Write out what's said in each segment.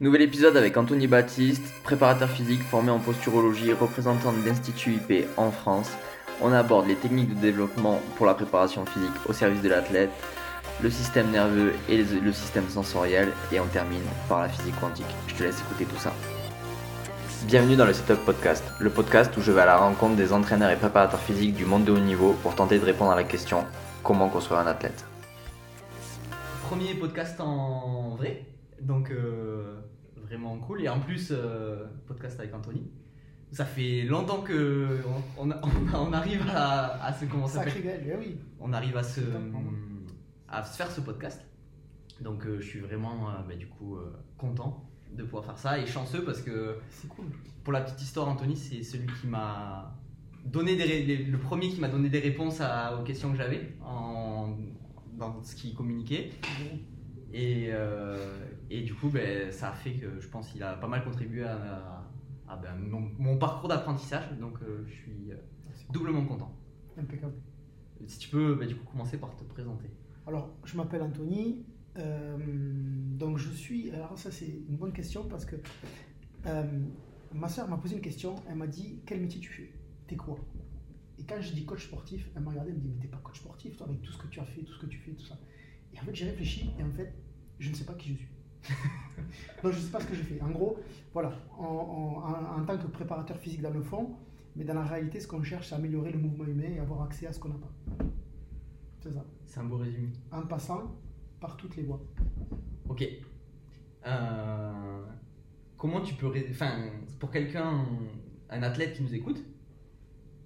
Nouvel épisode avec Anthony Baptiste, préparateur physique formé en posturologie, représentant de l'Institut IP en France. On aborde les techniques de développement pour la préparation physique au service de l'athlète, le système nerveux et le système sensoriel, et on termine par la physique quantique. Je te laisse écouter tout ça. Bienvenue dans le Setup Podcast, le podcast où je vais à la rencontre des entraîneurs et préparateurs physiques du monde de haut niveau pour tenter de répondre à la question comment construire un athlète? Premier podcast en vrai, donc euh, vraiment cool. Et en plus, euh, podcast avec Anthony. Ça fait longtemps que on, on, arrive à, se comment ça oui. On arrive à se à se faire ce podcast. Donc euh, je suis vraiment bah, du coup content de pouvoir faire ça et chanceux parce que cool. Pour la petite histoire, Anthony, c'est celui qui m'a donné des le premier qui m'a donné des réponses aux questions que j'avais en, dans ce qu'il communiquait. Et, euh, et, du coup, ben, ça a fait que je pense qu'il a pas mal contribué à, ben, mon, parcours d'apprentissage. Donc euh, je suis euh, doublement content. Impeccable. Si tu peux ben, du coup commencer par te présenter. Alors, je m'appelle Anthony, euh, donc je suis. Alors ça c'est une bonne question parce que ma soeur m'a posé une question. Elle m'a dit quel métier tu fais? T'es quoi? Et quand je dis coach sportif, elle m'a regardé, elle me dit mais t'es pas coach sportif toi avec tout ce que tu as fait, tout ce que tu fais, tout ça. Et en fait j'ai réfléchi et en fait je ne sais pas qui je suis. Donc je ne sais pas ce que je fais. En gros, voilà, en, tant que préparateur physique dans le fond, mais dans la réalité, ce qu'on cherche, c'est améliorer le mouvement humain et avoir accès à ce qu'on n'a pas. C'est ça. C'est un beau résumé. En passant, par toutes les voies. Ok. Euh, comment tu peux. Enfin, pour quelqu'un, un athlète qui nous écoute,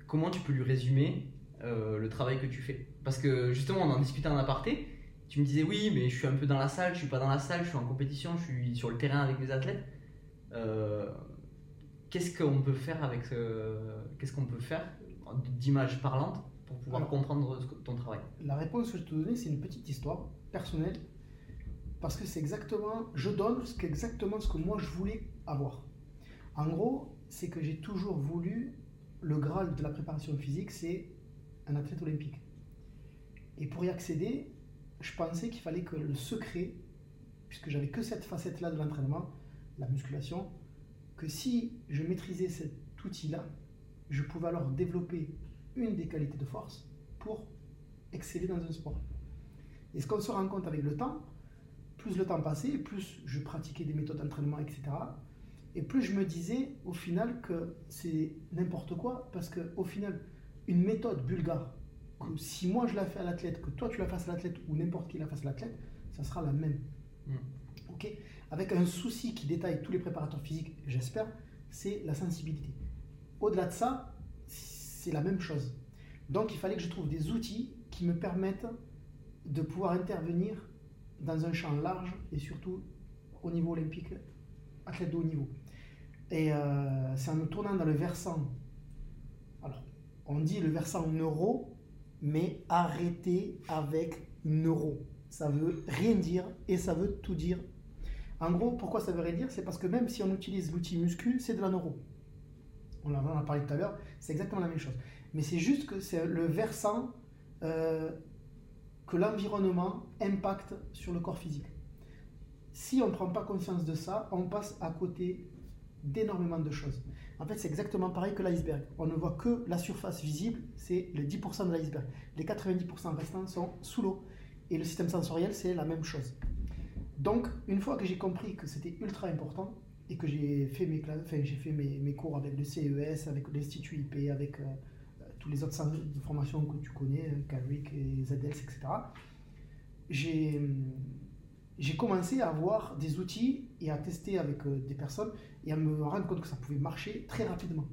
comment tu peux lui résumer euh, le travail que tu fais? Parce que justement, on en discutait en aparté. Tu me disais, oui, mais je suis un peu dans la salle, je suis pas dans la salle, je suis en compétition, je suis sur le terrain avec les athlètes. Euh, qu'est-ce qu'on peut faire avec Qu'est-ce qu'on peut faire d'image parlante pour pouvoir comprendre ton travail? La réponse que je te donnais, c'est une petite histoire personnel parce que c'est exactement, je donne ce exactement ce que moi je voulais avoir. En gros, c'est que j'ai toujours voulu le graal de la préparation physique, c'est un athlète olympique. Et pour y accéder, je pensais qu'il fallait que le secret, puisque j'avais que cette facette-là de l'entraînement, la musculation, que si je maîtrisais cet outil-là, je pouvais alors développer une des qualités de force pour exceller dans un sport. Et ce qu'on se rend compte avec le temps, plus le temps passait, plus je pratiquais des méthodes d'entraînement, etc. Et plus je me disais au final que c'est n'importe quoi, parce qu'au final, une méthode bulgare, si moi je la fais à l'athlète, que toi tu la fasses à l'athlète, ou n'importe qui la fasse à l'athlète, ça sera la même. Mm. Ok? Avec un souci qui détaille tous les préparateurs physiques, j'espère, c'est la sensibilité. Au-delà de ça, c'est la même chose. Donc il fallait que je trouve des outils qui me permettent de pouvoir intervenir dans un champ large et surtout au niveau olympique, athlète de haut niveau. Et euh, c'est en me tournant dans le versant, alors on dit le versant neuro, mais arrêtez avec neuro. Ça veut rien dire et ça veut tout dire. En gros, pourquoi ça veut rien dire? C'est parce que même si on utilise l'outil muscu, c'est de la neuro. On en a parlé tout à l'heure, c'est exactement la même chose. Mais c'est juste que c'est le versant euh, que l'environnement impacte sur le corps physique. Si on ne prend pas conscience de ça, on passe à côté d'énormément de choses. En fait, c'est exactement pareil que l'iceberg. On ne voit que la surface visible, c'est le 10% de l'iceberg. Les 90% restants sont sous l'eau. Et le système sensoriel, c'est la même chose. Donc, une fois que j'ai compris que c'était ultra important et que j'ai fait, mes, j'ai fait mes, mes, cours avec le CES, avec l'Institut IP, avec euh, tous les autres centres de formation que tu connais, Carrick et ZDS, etc., j'ai commencé à avoir des outils et à tester avec euh, des personnes et à me rendre compte que ça pouvait marcher très rapidement.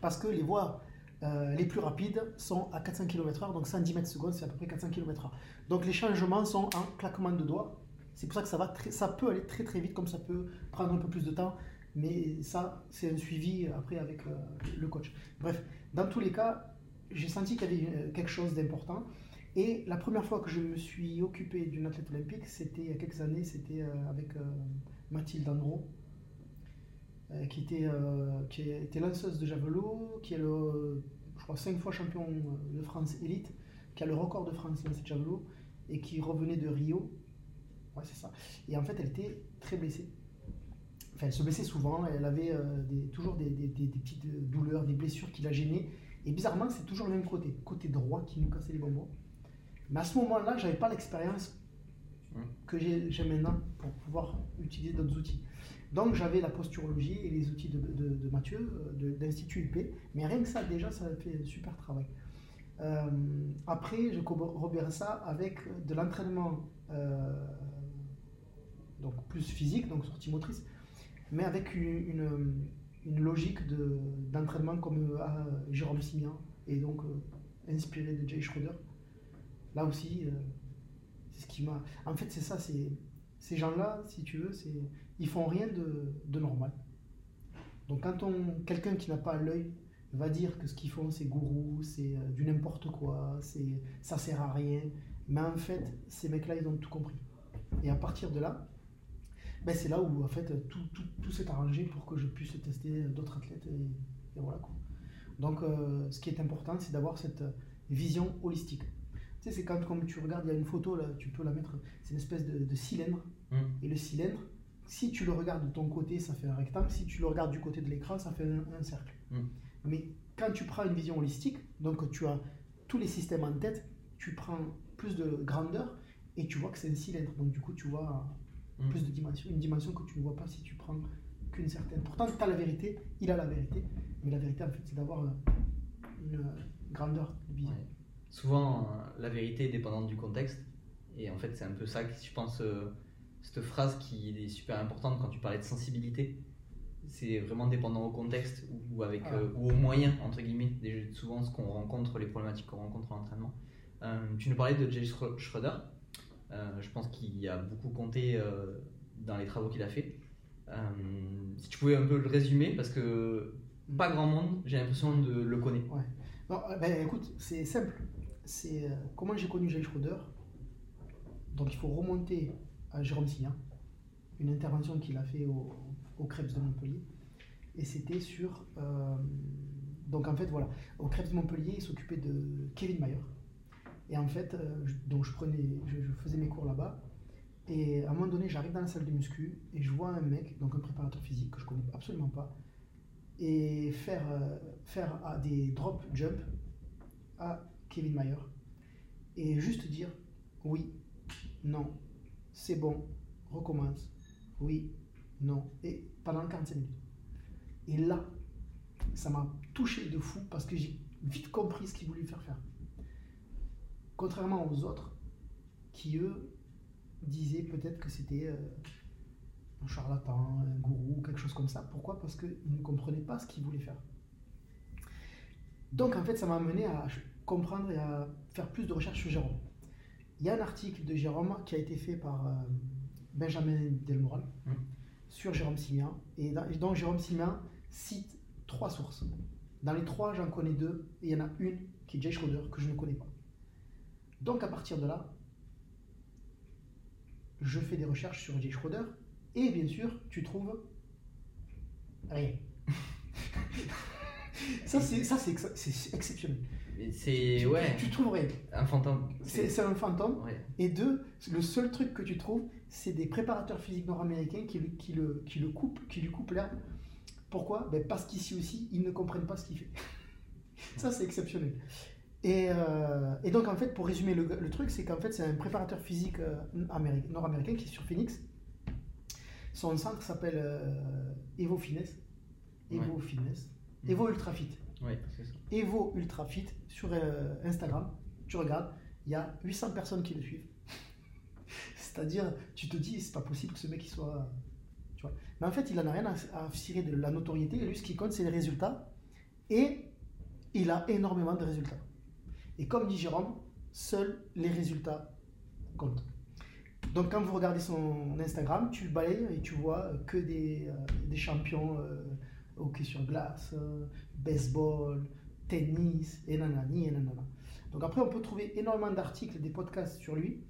Parce que les voies euh, les plus rapides sont à 400 km/h, donc 110 mètres secondes, c'est à peu près 400 km/h. Donc les changements sont en claquement de doigts. C'est pour ça que ça, va ça peut aller très très vite, comme ça peut prendre un peu plus de temps. Mais ça, c'est un suivi après avec euh, le coach. Bref, dans tous les cas, j'ai senti qu'il y avait euh, quelque chose d'important. Et la première fois que je me suis occupé d'une athlète olympique, c'était il y a quelques années, c'était euh, avec Mathilde Andro, qui, était, qui était lanceuse de javelot, qui est le, je crois, cinq fois champion de France élite, qui a le record de France dans ce javelot, et qui revenait de Rio. Ouais, c'est ça. Et en fait, elle était très blessée enfin, elle se blessait souvent, elle avait euh, toujours des, des- petites euh, douleurs, des blessures qui la gênaient. Et bizarrement, c'est toujours le même côté, côté droit qui nous cassait les bonbons. Mais à ce moment-là, j'avais pas l'expérience Mm. que j'ai maintenant pour pouvoir utiliser d'autres outils. Donc j'avais la posturologie et les outils de, de- de Mathieu, euh, de- d'Institut UP, mais rien que ça, déjà, ça a fait un super travail. Euh, après, je corroborais ça avec de l'entraînement euh, donc plus physique, donc sortie motrice, mais avec une, une, une logique de- d'entraînement comme a Jérôme Simian, et donc euh, inspiré de Jay Schroeder. Là aussi, euh, c'est ce qui m'a. En fait, c'est ça, ces gens-là, si tu veux, ils font rien de, normal. Donc quand on quelqu'un qui n'a pas l'œil va dire que ce qu'ils font c'est gourou, c'est euh, du n'importe quoi, c'est ça sert à rien, mais en fait, ces mecs-là, ils ont tout compris. Et à partir de là, ben, c'est là où en fait tout, s'est arrangé pour que je puisse tester d'autres athlètes et, voilà. Donc euh, ce qui est important, c'est d'avoir cette vision holistique. Tu sais, c'est quand comme tu regardes, il y a une photo là, tu peux la mettre, c'est une espèce de, de cylindre. Mm. Et le cylindre, si tu le regardes de ton côté, ça fait un rectangle. Si tu le regardes du côté de l'écran, ça fait un, un cercle. Mm. Mais quand tu prends une vision holistique, donc tu as tous les systèmes en tête, tu prends plus de grandeur et tu vois que c'est un cylindre. Donc du coup, tu vois Mm. plus de dimension, une dimension que tu ne vois pas si tu prends qu'une certaine. Pourtant, tu as la vérité, il a la vérité, mais la vérité, en fait, c'est d'avoir euh, une grandeur de vision. Ouais. Souvent, euh, la vérité est dépendante du contexte. Et en fait, c'est un peu ça que je pense, euh, cette phrase qui est super importante quand tu parlais de sensibilité. C'est vraiment dépendant au contexte ou, avec, euh, ou aux moyens, entre guillemets. Souvent, ce qu'on rencontre, les problématiques qu'on rencontre en entraînement. Euh, tu nous parlais de Jay Schro- Schroeder. Je pense qu'il a beaucoup compté dans les travaux qu'il a fait. Si tu pouvais un peu le résumer, parce que pas grand monde, j'ai l'impression de le connaître. Non, euh, ben, écoute, c'est simple. C'est euh, comment j'ai connu Jay Schroeder? Donc il faut remonter à Jérôme Signan, une intervention qu'il a fait au, au Krebs de Montpellier. Et c'était sur. euh, donc en fait, voilà, au Krebs de Montpellier, il s'occupait de Kevin Mayer. Et en fait, euh, je- prenais, je, faisais mes cours là-bas. Et à un moment donné, j'arrive dans la salle de muscu et je vois un mec, donc un préparateur physique que je connais absolument pas, et faire, faire ah, des drop jump à Kevin Mayer et juste dire oui, non, c'est bon, recommence, oui, non, et pendant 45 minutes. Et là, ça m'a touché de fou parce que j'ai vite compris ce qu'il voulait faire faire. Contrairement aux autres qui, eux, disaient peut-être que c'était euh, un charlatan, un gourou, quelque chose comme ça. Pourquoi? Parce qu'ils ne comprenaient pas ce qu'il voulait faire. Donc en fait, ça m'a amené à comprendre et à faire plus de recherches sur Jérôme. Il y a un article de Jérôme qui a été fait par euh, Benjamin Delmoral Mm. sur Jérôme Simian. Et dans- donc Jérôme Simian cite trois sources. Dans les trois, j'en connais deux. Et il y en a une qui est Jay Schroeder, que je ne connais pas. Donc à partir de là, je fais des recherches sur Jay Schroeder. Et bien sûr, tu trouves rien. ça, c'est exceptionnel. C'est Tu- ouais, Tu, rien. un fantôme. C'est un fantôme. Ouais. Et deux, le seul truc que tu trouves, c'est des préparateurs physiques nord-américains qui, qui, le, qui, le coupent, qui lui coupent l'herbe. Pourquoi? Ben Parce qu'ici aussi, ils ne comprennent pas ce qu'il fait. Ça, c'est exceptionnel. Et, euh, et donc, en fait, pour résumer le, le truc, c'est qu'en fait, c'est un préparateur physique euh, améri- nord-américain qui est sur Phoenix. Son centre s'appelle euh, Evo Fitness. Evo Fitness. Mhm. Evo Ultra Fit. Ouais, c'est ça. Evo Ultra Fit sur euh, Instagram. Tu regardes, il y a 800 personnes qui le suivent. C'est-à-dire, tu te dis, c'est pas possible que ce mec il soit. Tu vois. Mais en fait, il en a rien à, à cirer de la notoriété. Lui, ce qui compte, c'est les résultats. Et il a énormément de résultats. Et comme dit Jérôme, seuls les résultats comptent. Donc, quand vous regardez son Instagram, tu balayes et tu vois que des, euh, des champions euh, hockey sur glace, euh, baseball, tennis, et nanani, et nanana. Donc après, on peut trouver énormément d'articles, des podcasts sur lui,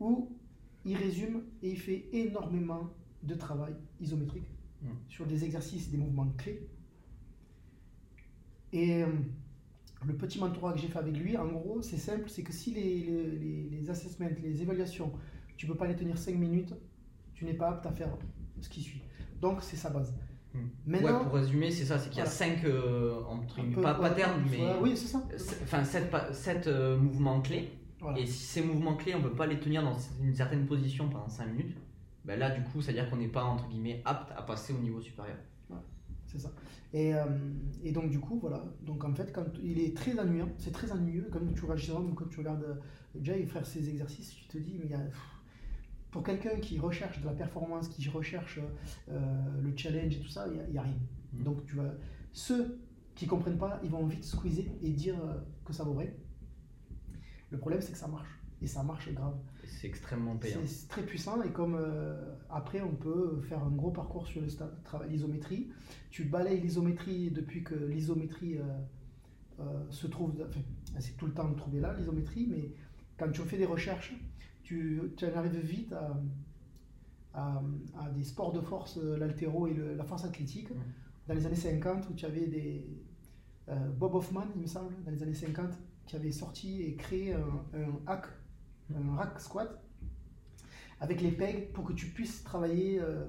où il résume et il fait énormément de travail isométrique Mm. sur des exercices, des mouvements clés. Et euh, le petit mentorat que j'ai fait avec lui, en gros, c'est simple, c'est que si les, les, les, assessments, les évaluations, tu peux pas les tenir 5 minutes, tu n'es pas apte à faire ce qui suit. Donc c'est sa base. Ouais, pour résumer, c'est ça, c'est qu'il y a Voilà. 5 euh, entre un guillemets, peu- pas ouais, patterns, mais oui, ça. enfin 7, mouvements clés. Voilà. Et si ces mouvements clés, on peut pas les tenir dans une certaine position pendant 5 minutes, ben là du coup, ça veut dire qu'on n'est pas entre guillemets apte à passer au niveau supérieur. C'est ça. Et, euh, et donc du coup, voilà. Donc en fait, quand il est très ennuyant, c'est très ennuyeux. Quand tu regardes Jérôme, quand tu regardes euh, Jay faire ses exercices, tu te dis, mais il y a, pour quelqu'un qui recherche de la performance, qui recherche euh, le challenge et tout ça, il n'y a, rien. Mhm. Donc tu vas, ceux qui comprennent pas, ils vont vite squeezer et dire euh, que ça vaut vrai. Le problème, c'est que ça marche. Et ça marche grave. C'est extrêmement payant. C'est très puissant et comme euh, après on peut faire un gros parcours sur l'isométrie, tu balayes l'isométrie depuis que l'isométrie euh, euh, se trouve, enfin c'est tout le temps trouvé là l'isométrie, mais quand tu fais des recherches, tu, tu en arrives vite à, à, à des sports de force, euh, l'altéro et le- la force athlétique, dans les années 50 où tu avais des euh, Bob Hoffman, il me semble, dans les années 50, qui avait sorti et créé un, un hack un rack squat avec les pegs pour que tu puisses travailler euh,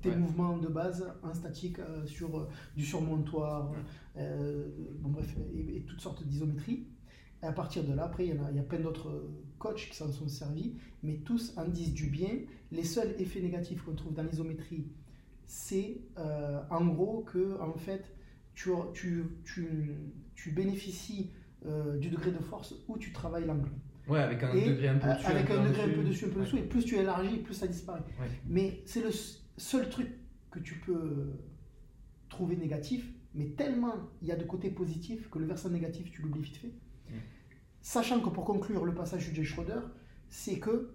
tes Ouais. mouvements de base en statique euh, sur euh, du surmontoir, euh, bon bref, et, et toutes sortes d'isométries. Et à partir de là, après, il y, en a, il y a plein d'autres euh, coachs qui s'en sont servis, mais tous en disent du bien. Les seuls effets négatifs qu'on trouve dans l'isométrie, c'est euh, en gros que en fait, tu, tu, tu, tu bénéficies euh, du degré de force où tu travailles l'angle. Ouais, avec un Et, degré un peu dessus. avec un degré un peu dessus, un peu Ouais. dessous, et plus tu élargis, plus ça disparaît. Ouais. Mais c'est le seul truc que tu peux trouver négatif, mais tellement il y a de côtés positifs que le versant négatif, tu l'oublies vite fait. Sachant que pour conclure le passage du Jay Schroeder, c'est que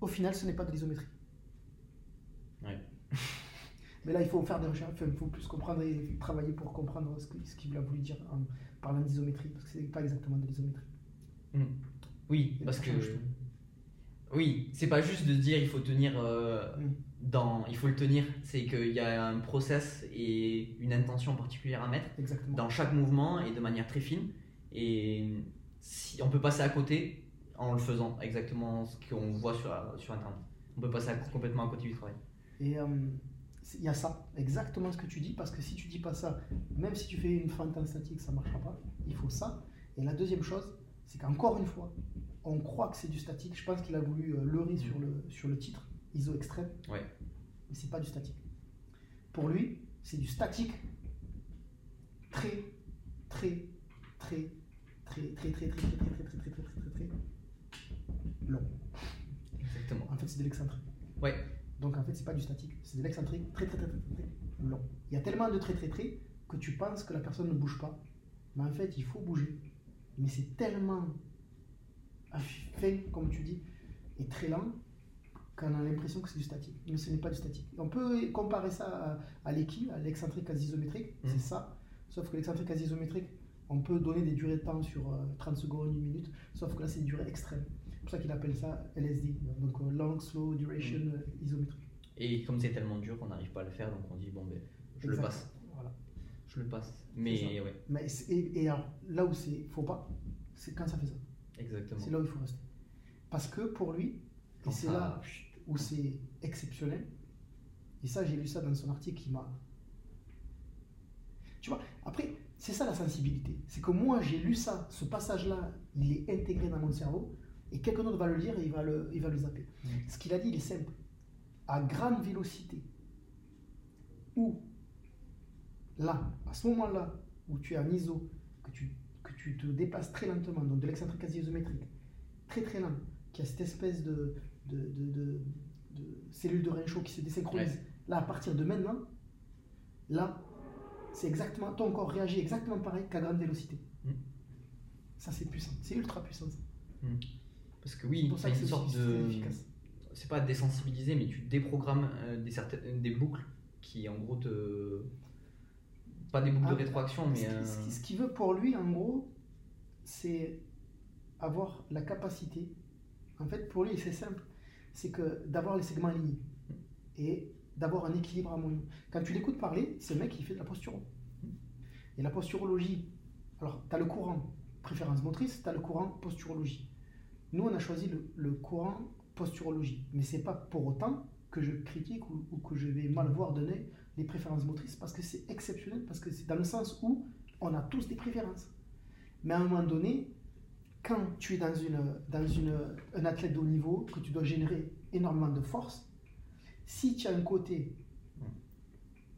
au final, ce n'est pas de l'isométrie. Ouais. Mais là, il faut faire des recherches, il faut plus comprendre et travailler pour comprendre ce qu'il a voulu dire en parlant d'isométrie, parce que ce n'est pas exactement de l'isométrie. Oui, Et parce que. Oui, c'est pas juste de dire il faut tenir euh, Mm. dans. Il faut le tenir, c'est qu'il y a un process et une intention particulière à mettre Exactement. dans chaque mouvement et de manière très fine. Et si on peut passer à côté en le faisant exactement ce qu'on voit sur, sur internet. On peut passer à- complètement à côté du travail. Et euh, il y a ça, exactement ce que tu dis, parce que si tu dis pas ça, même si tu fais une en statique, ça marchera pas. Il faut ça. Et la deuxième chose, c'est qu'encore une fois, on croit que c'est du statique. Je pense qu'il a voulu euh, leurrer sur le, sur le titre, ISO extrême. Ouais. Mais c'est pas du statique. Pour lui, c'est du statique très, très, très, très, très, très, très, très, très, très, très, très, très, très, très, très long. Exactement. En fait, c'est de l'excentrique. Ouais. Donc en fait, c'est pas du statique, c'est de l'excentrique très très très très très long. Il y a tellement de très très très que tu penses que la personne ne bouge pas, mais en fait, il faut bouger. Mais c'est tellement fin, comme tu dis, et très lent qu'on a l'impression que c'est du statique. Mais ce n'est pas du statique. On peut comparer ça à, l'équi, à l'excentrique quasi isométrique, Mhm. c'est ça. Sauf que l'excentrique quasi isométrique, on peut donner des durées de temps sur euh, 30 secondes, une minute, sauf que là, c'est une durée extrême. C'est pour ça qu'il appelle ça LSD, donc euh, Long Slow Duration euh, Isométrique. Et comme c'est tellement dur qu'on n'arrive pas à le faire, donc on dit bon, ben, je le passe. Voilà. Je le passe. Mais ouais, Mais et, et alors, là où c'est faut pas, c'est quand ça fait ça. exactement. C'est là où il faut rester. Parce que pour lui, et c'est là où c'est exceptionnel, et ça j'ai lu ça dans son article qui m'a... Tu vois, après, c'est ça la sensibilité. C'est que moi j'ai lu ça, ce passage-là, il est intégré dans mon cerveau, et quelqu'un d'autre va le lire et il va le, il va le zapper. Mm. Ce qu'il a dit, il est simple. À grande vélocité, ou là, à ce moment-là, où tu es en ISO, que tu, que tu te déplaces très lentement, donc de l'excentrique quasi isométrique, très très lent, qui a cette espèce de, de, de, de, de cellule de Renshaw qui se désynchronise, là, à partir de maintenant, là, c'est exactement, ton corps réagit exactement pareil qu'à grande vélocité. Mm. Ça, c'est puissant, c'est ultra puissant. ça. Parce que C'est oui, que une c'est sorte de. C'est pas désensibiliser, mais tu déprogrammes euh, des, certaines, des boucles qui en gros te. Pas des boucles Ah, de rétroaction, mais. Ce qui- euh, ce qui- ce qu'il veut pour lui, en gros, c'est avoir la capacité. En fait, pour lui, c'est simple. C'est que d'avoir les segments alignés et d'avoir un équilibre harmonieux. Quand tu l'écoutes parler, c'est le mec qui fait de la posturo. Et la posturologie, alors tu as le courant préférence motrice, tu as le courant posturologie. Nous, on a choisi le, le courant posturologie. Mais c'est pas pour autant que je critique ou, ou que je vais mal voir donner les préférences motrices parce que c'est exceptionnel, parce que c'est dans le sens où on a tous des préférences. Mais à un moment donné, quand tu es dans, une, dans une, un athlète de haut niveau, que tu dois générer énormément de force, si tu as un côté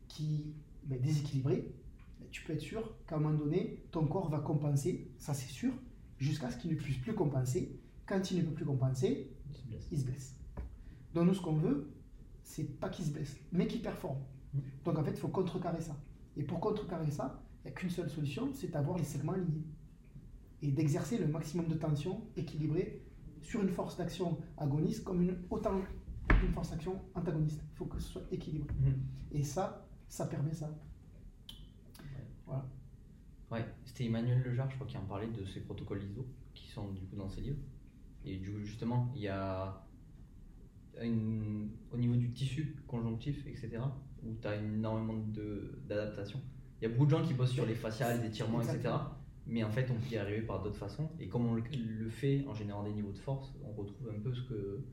qui ben, déséquilibré, ben, tu peux être sûr qu'à un moment donné, ton corps va compenser, ça c'est sûr, jusqu'à ce qu'il ne puisse plus compenser. Quand il ne peut plus compenser, Il se blesse. il se blesse. Donc nous, ce qu'on veut, c'est pas qu'il se blesse, mais qu'il performe. Mm. Donc en fait, il faut contrecarrer ça. Et pour contrecarrer ça, il n'y a qu'une seule solution, c'est d'avoir les segments alignés. Et d'exercer le maximum de tension équilibrée sur une force d'action agoniste comme une, autant une force d'action antagoniste. Il faut que ce soit équilibré. Mhm. Et ça, ça permet ça. Voilà. Ouais, c'était Emmanuel Lejar, je crois, qui en parlait de ces protocoles ISO qui sont du coup dans ses livres. Et du coup, justement, il y a une- au niveau du tissu conjonctif, etc., où tu as énormément de- d'adaptation. Il y a beaucoup de gens qui bossent sur les faciales, les étirements, etc. Mais en fait, on peut y arriver par d'autres façons. Et comme on le, le fait en générant des niveaux de force, on retrouve un peu ce que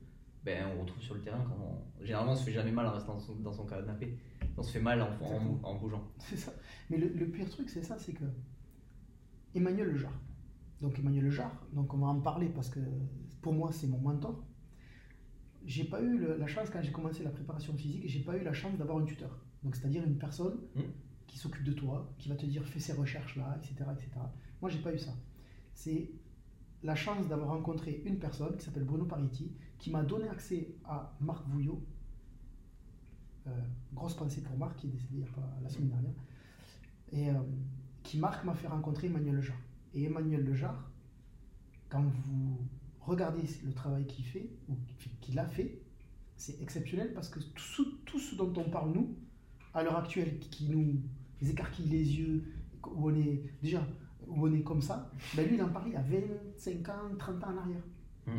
ben, on retrouve sur le terrain. Quand on- Généralement, on se fait jamais mal en restant dans son, dans son canapé. On se fait mal en, en, bougeant. C'est ça. Mais le, le pire truc, c'est ça, c'est que Emmanuel Lejar. Donc Emmanuel Lejar, donc on va en parler parce que pour moi c'est mon mentor. J'ai pas eu le- la chance quand j'ai commencé la préparation physique, j'ai pas eu la chance d'avoir un tuteur. Donc c'est-à-dire une personne Hmm. qui s'occupe de toi, qui va te dire fais ces recherches là, etc., etc. Moi j'ai pas eu ça. C'est la chance d'avoir rencontré une personne qui s'appelle Bruno Pariti, qui m'a donné accès à Marc Vouillot. Euh, grosse pensée pour Marc qui est décédé la semaine dernière. Et euh, qui Marc m'a fait rencontrer Emmanuel Lejar. Et Emmanuel Lejar, quand vous regardez le travail qu'il fait, ou qu'il a fait, c'est exceptionnel parce que tout ce, dont on parle, nous, à l'heure actuelle, qui nous écarquille les yeux, où on est déjà où on est comme ça, ben lui, il en parlait il y a 25 ans, 30 ans en arrière. Mm.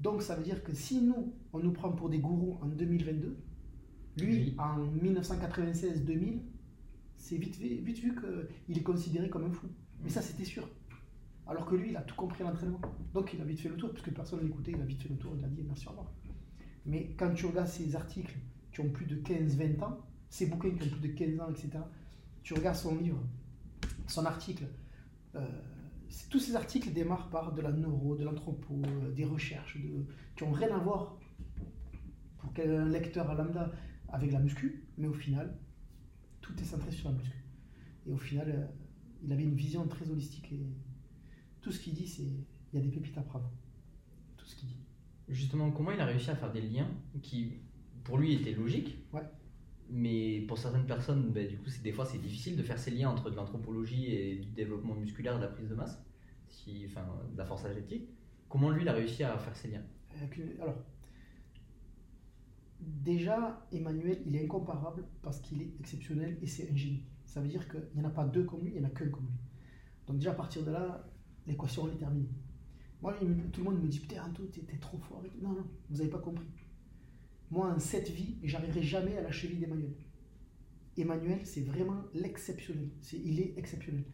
Donc ça veut dire que si nous, on nous prend pour des gourous en 2022, lui, Oui. en 1996-2000, c'est vite, vu- vite vu qu'il est considéré comme un fou. Mais ça, c'était sûr. Alors que lui, il a tout compris à l'entraînement. Donc il a vite fait le tour, puisque personne ne l'écoutait, il a vite fait le tour, il a dit merci, au revoir. Mais quand tu regardes ces articles qui ont plus de 15-20 ans, ces bouquins qui ont plus de 15 ans, etc., tu regardes son livre, son article, euh, tous ces articles démarrent par de la neuro, de l'anthropo, euh, des recherches de, qui ont rien à voir pour quel lecteur à lambda avec la muscu, mais au final, tout est centré sur la muscu. Et au final, euh, il avait une vision très holistique et tout ce qu'il dit, c'est il y a des pépites à prendre. Tout ce qu'il dit. Justement, comment il a réussi à faire des liens qui, pour lui, étaient logiques Ouais. Mais pour certaines personnes, ben, du coup, des fois, c'est difficile de faire ces liens entre de l'anthropologie et du développement musculaire de la prise de masse, enfin, de la force athlétique. Comment lui, il a réussi à faire ces liens? Une- Alors, déjà, Emmanuel, il est incomparable parce qu'il est exceptionnel et c'est un génie. Ça veut dire qu'il n'y en a pas deux comme lui, il n'y en a qu'un comme lui. Donc déjà, à partir de là, l'équation, elle est terminée. Moi, tout le monde me dit, putain, Anto, t'es trop fort. Non, non, vous n'avez pas compris. Moi, en cette vie, j'arriverai jamais à la cheville d'Emmanuel. Emmanuel, c'est vraiment l'exceptionnel. Il est exceptionnel.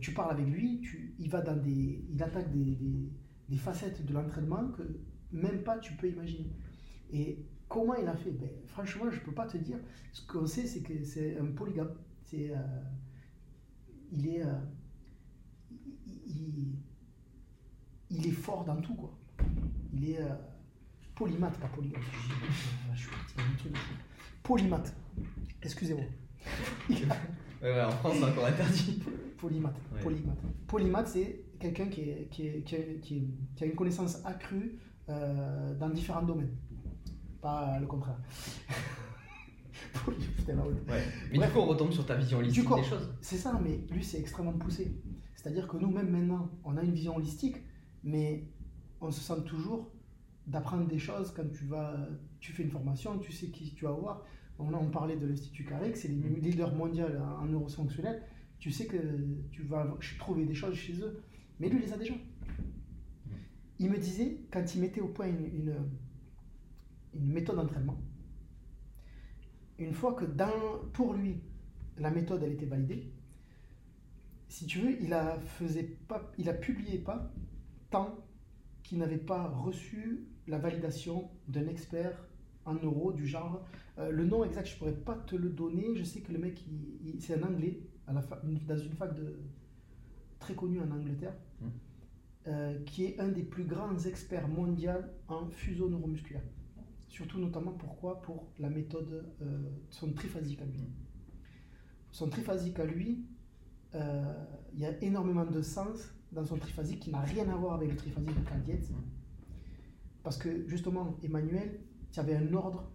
Tu parles avec lui, il va dans des, il attaque des, facettes de l'entraînement que même pas tu peux imaginer. Et comment il a fait? Ben, Franchement, je peux pas te dire. Ce qu'on sait, c'est que c'est un polygame. Euh, il est, euh, est fort dans tout quoi. Il est euh, polymathe, pas polygame. Je suis parti dans un truc de fou. Polymathe. Excusez-moi. Ouais, ouais, en France, c'est encore interdit. Polymathe. Ouais. Polymathe, c'est quelqu'un qui, est- qui, est- qui, est- qui est- qui a une connaissance accrue euh, dans différents domaines. Pas le contraire. Putain, honte. Ouais. Mais Bref. du coup, on retombe sur ta vision holistique des choses. C'est ça, mais lui, c'est extrêmement poussé. C'est-à-dire que nous, même maintenant, on a une vision holistique, mais on se sent toujours d'apprendre des choses quand tu vas, tu fais une formation, tu sais qui tu vas voir. On, on parlait de l'Institut Carrec, c'est les Mm. leaders mondiaux en, neurofonctionnel. Tu sais que tu vas trouver des choses chez eux, mais lui, il les a déjà. Il me disait, quand il mettait au point une, une, une méthode d'entraînement, une fois que dans, pour lui, la méthode elle était validée, si tu veux, il a, faisait pas, il a publié pas tant qu'il n'avait pas reçu la validation d'un expert en euros, du genre. euh, le nom exact, je pourrais pas te le donner. Je sais que le mec, il- il- c'est un anglais, à la fa- une- dans une fac de, très connue en Angleterre, Mm. euh, qui est un des plus grands experts mondiaux en fuseau neuromusculaire. Surtout, notamment, pourquoi? Pour la méthode, euh, son triphasique à lui. Son triphasique à lui, il y a énormément de sens dans son triphasique qui n'a rien à voir avec le triphasique de Carl Dietz. Parce que justement, Emmanuel, il y avait un ordre,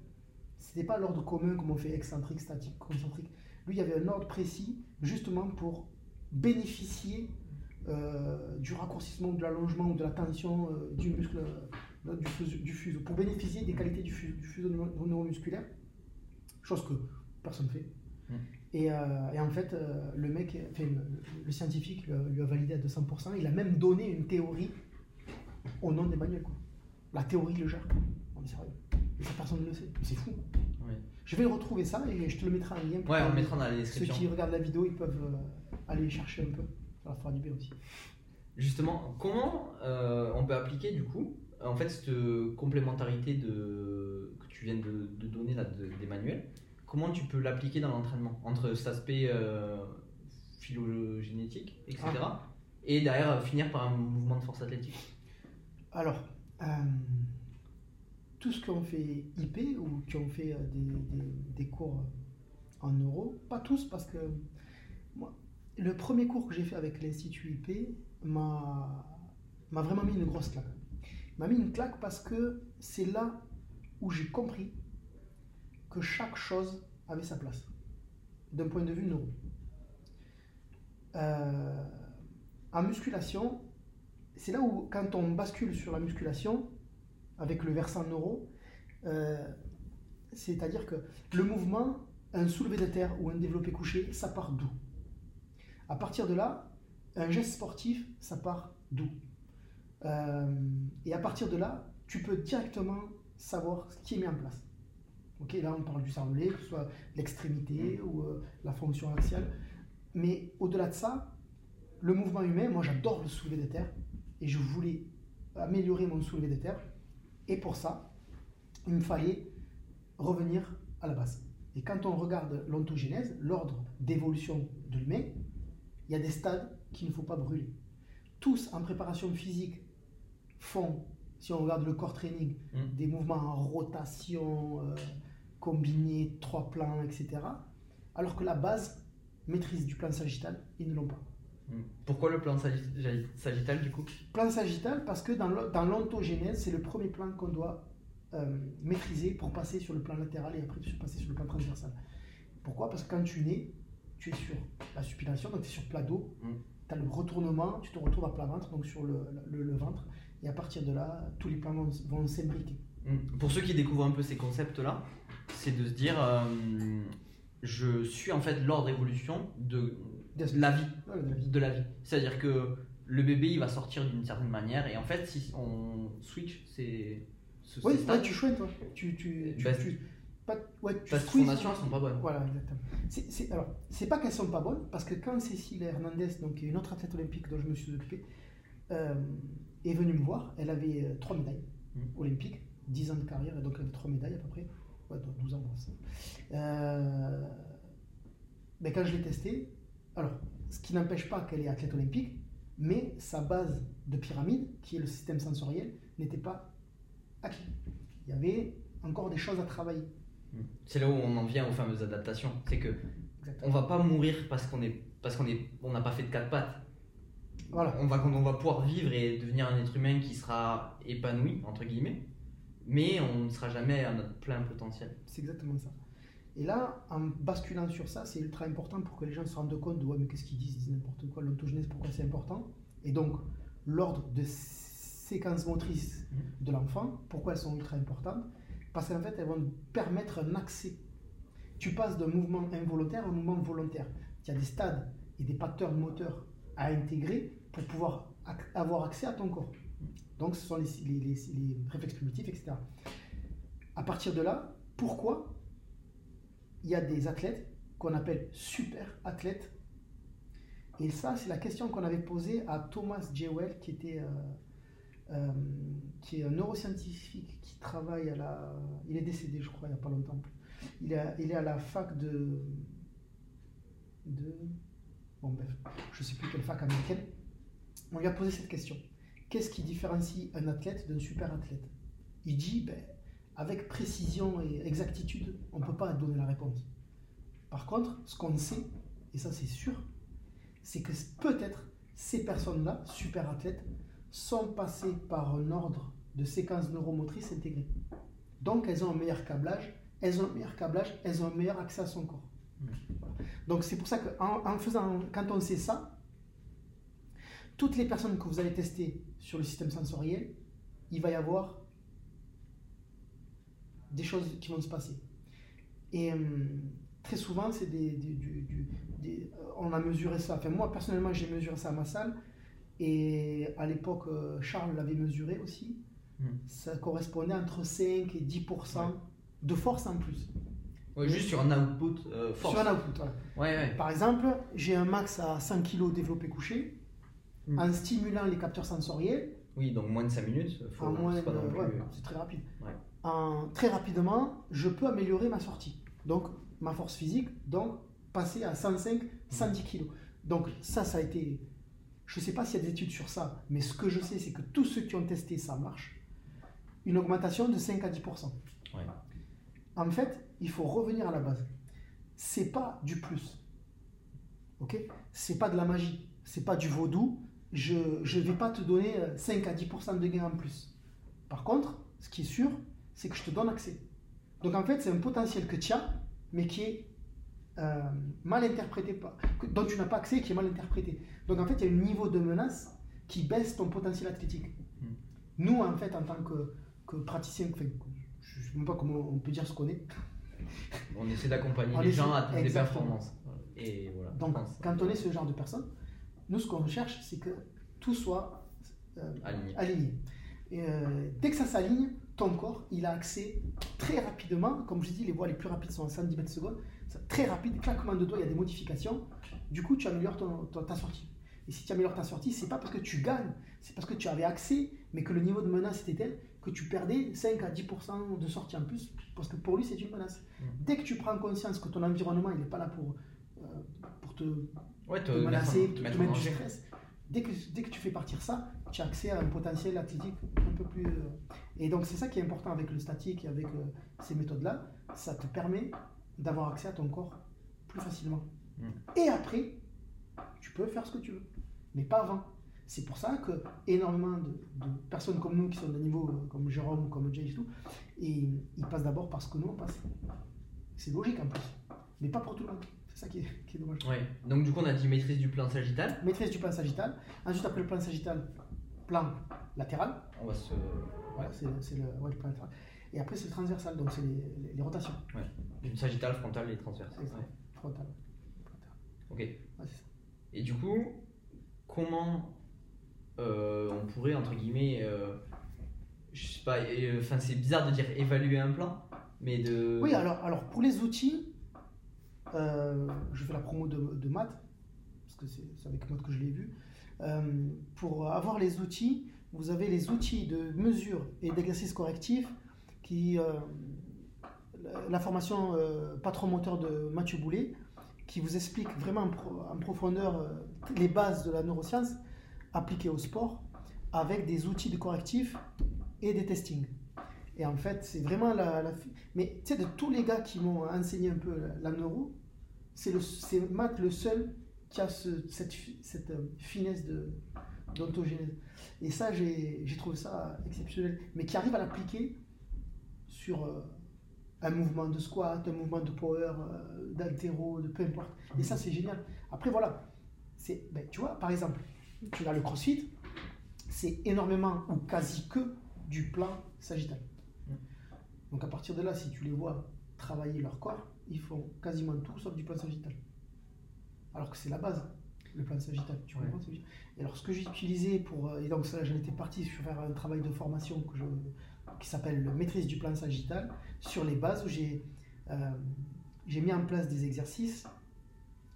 c'était pas l'ordre commun comme on fait excentrique, statique, concentrique. Lui, il y avait un ordre précis justement pour bénéficier euh, du raccourcissement, de l'allongement ou de la tension euh, du muscle, euh, du, fuseau, du fuseau, pour bénéficier des qualités du, fu- du fuseau neuro- neuromusculaire, chose que personne ne fait. Mm. Et, et en fait, le mec, enfin, le, le scientifique lui a, lui a validé à 200%. Il a même donné une théorie au nom d'Emmanuel. quoi. La théorie le gère. On est sérieux. Ça, personne ne le sait. C'est fou. Je vais retrouver ça et je te le mettrai en lien. Ouais, on que mettra dans la Ceux description. qui regardent la vidéo, ils peuvent euh, aller chercher un peu. Ça leur fera du bien aussi. Justement, comment euh, on peut appliquer du coup, en fait, cette complémentarité de, que tu viens de, de donner là de- d'Emmanuel, comment tu peux l'appliquer dans l'entraînement? Entre cet aspect euh, phylogénétique, etc. Et derrière finir par un mouvement de force athlétique. Alors, euh, tous ceux qui ont fait IP ou qui ont fait euh, des, des- cours en euros, pas tous parce que moi, le premier cours que j'ai fait avec l'Institut IP m'a vraiment mis une grosse claque. M'a mis une claque parce que c'est là où j'ai compris que chaque chose avait sa place, d'un point de vue neuro. Euh, en musculation, c'est là où, quand on bascule sur la musculation, avec le versant neuro, euh, c'est-à-dire que le mouvement, un soulevé de terre ou un développé couché, ça part d'où? À partir de là, un geste sportif, ça part d'où? Euh, Et à partir de là, tu peux directement savoir ce qui est mis en place. Ok, là on parle du cervelet, que ce soit l'extrémité ou euh, la fonction axiale. Mais au-delà de ça, le mouvement humain, moi j'adore le soulevé de terre et je voulais améliorer mon soulevé de terre. Et pour ça, il me fallait revenir à la base. Et quand on regarde l'ontogénèse, l'ordre d'évolution de l'humain, il y a des stades qu'il ne faut pas brûler. Tous en préparation physique font, si on regarde le corps training, Mm. des mouvements en rotation, euh, combinés, trois plans, etc. Alors que la base, maîtrise du plan sagittal, ils ne l'ont pas. Pourquoi le plan sagit- sagittal du coup? Plan sagittal parce que dans l'o- dans l'ontogénèse, c'est le premier plan qu'on doit euh, maîtriser pour passer sur le plan latéral et après passer sur le plan transversal. Pourquoi? Parce que quand tu nais, tu es sur la supination, donc tu es sur plat dos, Mm. tu as le retournement, tu te retrouves à plat ventre, donc sur le, le- le ventre, et à partir de là, tous les plans vont, vont s'imbriquer. Mm. Pour ceux qui découvrent un peu ces concepts-là, c'est de se dire, euh, je suis en fait l'ordre d'évolution de De la vie. de la vie. C'est-à-dire que le bébé il va sortir d'une certaine manière et en fait si on switch c'est ce Oui, ces ouais, stades, tu chouettes, toi. Tu, tu, tu, Bah, tu- pas, ouais, tu parce que squeezes. fondations elles sont pas bonnes. Voilà, exactement. C'est, c'est- alors, c'est pas qu'elles sont pas bonnes, parce que quand Cécile Hernandez, donc une autre athlète olympique dont je me suis occupé, euh, est venue me voir, elle avait euh, trois médailles Mhm. olympiques, 10 ans de carrière, donc elle avait trois médailles à peu près. Ouais, donc 12 ans. Euh, mais quand je l'ai testée, alors, ce qui n'empêche pas qu'elle est athlète olympique, mais sa base de pyramide, qui est le système sensoriel, n'était pas acquis. Il y avait encore des choses à travailler. Mm. C'est là où on en vient aux fameuses adaptations. C'est que Exactement. on va pas mourir parce qu'on est parce qu'on est on n'a pas fait de quatre pattes. Voilà. On va on va pouvoir vivre et devenir un être humain qui sera épanoui entre guillemets, mais on ne sera jamais à notre plein potentiel. C'est exactement ça. Et là, en basculant sur ça, c'est ultra important pour que les gens se rendent compte de ouais, mais qu'est-ce qu'ils disent Ils disent n'importe quoi, l'autogenèse, pourquoi c'est important Et donc, l'ordre de séquences motrices de l'enfant, pourquoi elles sont ultra importantes Parce qu'en fait, elles vont permettre un accès. Tu passes d'un mouvement involontaire à un mouvement volontaire. Il y a des stades et des patterns moteurs à intégrer pour pouvoir ac- avoir accès à ton corps. Donc, ce sont les, les- les- les réflexes primitifs, etc. À partir de là, pourquoi il y a des athlètes qu'on appelle super athlètes Et ça, c'est la question qu'on avait posée à Thomas Jewell, qui était euh, euh, qui est un neuroscientifique qui travaille à la. Il est décédé, je crois, il n'y a pas longtemps. Il est, à, la fac de. de. Bon, bref, je ne sais plus quelle fac américaine. On lui a posé cette question Qu'est-ce qui différencie un athlète d'un super athlète? Il dit ben, avec précision et exactitude, on ne peut pas donner la réponse. Par contre, ce qu'on sait, et ça c'est sûr, c'est que peut-être ces personnes-là, super athlètes, sont passées par un ordre de séquences neuromotrices intégrées. Donc elles ont un meilleur câblage, elles ont un meilleur câblage, elles ont un meilleur accès à son corps. Donc c'est pour ça qu'en en faisant, quand on sait ça, toutes les personnes que vous allez tester sur le système sensoriel, il va y avoir des choses qui vont se passer. Et euh, très souvent, c'est des, des- du- du- des- euh, on a mesuré ça. Enfin, moi, personnellement, j'ai mesuré ça à ma salle. Et à l'époque, euh, Charles l'avait mesuré aussi. Hmm. Ça correspondait entre 5 et 10% de force en plus. Ouais, juste sur un output euh, force. Sur un output. Ouais, ouais. Par exemple, j'ai un max à 100 kg développé couché. Hmm. En stimulant les capteurs sensoriels, Oui, donc moins de 5 minutes. Faut, en moins c'est pas non plus- ouais, c'est très rapide. En, très rapidement, je peux améliorer ma sortie. Donc, ma force physique, donc passer à 105, 110 kg. Donc, ça, ça a été. Je ne sais pas s'il y a des études sur ça, mais ce que je sais, c'est que tous ceux qui ont testé, ça marche. Une augmentation de 5 à 10%. Ouais. En fait, il faut revenir à la base. C'est pas du plus. Ok? C'est pas de la magie. C'est pas du vaudou. Je ne vais pas te donner euh, 5 à 10% de gain en plus. Par contre, ce qui est sûr, c'est que je te donne accès. Donc en fait, c'est un potentiel que tu as, mais qui est euh, mal interprété, par- dont tu n'as pas accès et qui est mal interprété. Donc en fait, il y a un niveau de menace qui baisse ton potentiel athlétique. Hmm. Nous, en fait, en tant que, que praticiens, enfin, je ne sais même pas comment on peut dire ce qu'on est. On essaie d'accompagner les essaie- gens à atteindre des performances. Et voilà. Donc, quand on est ce genre de personne, nous, ce qu'on cherche, c'est que tout soit euh, Aligné. aligné. Et, euh, dès que ça s'aligne, ton corps, il a accès très rapidement, comme je dis, les voies les plus rapides sont à 110 mètres secondes, c'est très rapide, claquement de doigts, il y a des modifications, du coup, tu améliores ton- ton- ta sortie. Et si tu améliores ta sortie, c'est pas parce que tu gagnes, c'est parce que tu avais accès, mais que le niveau de menace était tel que tu perdais 5 à 10% de sortie en plus, parce que pour lui, c'est une menace. Mhm. Dès que tu prends conscience que ton environnement, il n'est pas là pour, euh, pour te Ouais, te menacer, en- te te mettre, du stress. Dès que, dès que tu fais partir ça, tu as accès à un potentiel athlétique un peu plus. euh, Et donc, c'est ça qui est important avec le statique et avec euh, ces méthodes-là. Ça te permet d'avoir accès à ton corps plus facilement. Mm. Et après, tu peux faire ce que tu veux, mais pas avant. C'est pour ça que énormément de, de personnes comme nous qui sont de niveau euh, comme Jérôme, comme Jay et tout, et ils passent d'abord parce que nous on passe. C'est logique en plus, mais pas pour tout le monde. C'est ça qui est, qui est dommage. Ouais. Donc du coup, on a dit maîtrise du plan sagittal. Maîtrise du plan sagittal. Ensuite, après le plan sagittal, plan latéral. On va se. Voilà, c'est le, ouais, le plan latéral. Et après, c'est le transversal, donc c'est les, les- les rotations. Du sagittal, frontal et transverse. C'est ça. Ouais. Frontal. Latéral. Ok. Ouais, ça. Et du coup, comment euh, on pourrait, entre guillemets, euh, je sais pas, euh, enfin c'est bizarre de dire évaluer un plan, mais de. Oui, alors, alors pour les outils, euh, je fais la promo de, de maths, parce que c'est c'est avec maths que je l'ai vu. Euh, pour avoir les outils, vous avez les outils de mesure et d'exercice correctif qui. euh, la- formation euh, patron moteur de Mathieu Boulet, qui vous explique vraiment en, pro- en profondeur les bases de la neuroscience appliquées au sport avec des outils de correctif et des testings. Et en fait, c'est vraiment la, Mais tu sais, de tous les gars qui m'ont enseigné un peu la, la neuro, c'est Matt le seul qui a ce- cette, euh, finesse de d'ontogénèse. Et ça, j'ai j'ai trouvé ça exceptionnel. Mais qui arrive à l'appliquer sur euh, un mouvement de squat, un mouvement de power, euh, d'altéro, de peu importe. Et ça, c'est génial. Après, voilà. c'est ben, Tu vois, par exemple, tu as le crossfit, c'est énormément ou quasi que du plan sagittal. Donc à partir de là, si tu les vois travailler leur corps, ils font quasiment tout sauf du plan sagittal. Alors que c'est la base, le plan sagittal. Tu comprends Et alors ce que j'ai utilisé pour... euh, Et donc ça, j'en étais parti sur faire un travail de formation que je, qui s'appelle le maîtrise du plan sagittal, sur les bases où j'ai euh, j'ai mis en place des exercices.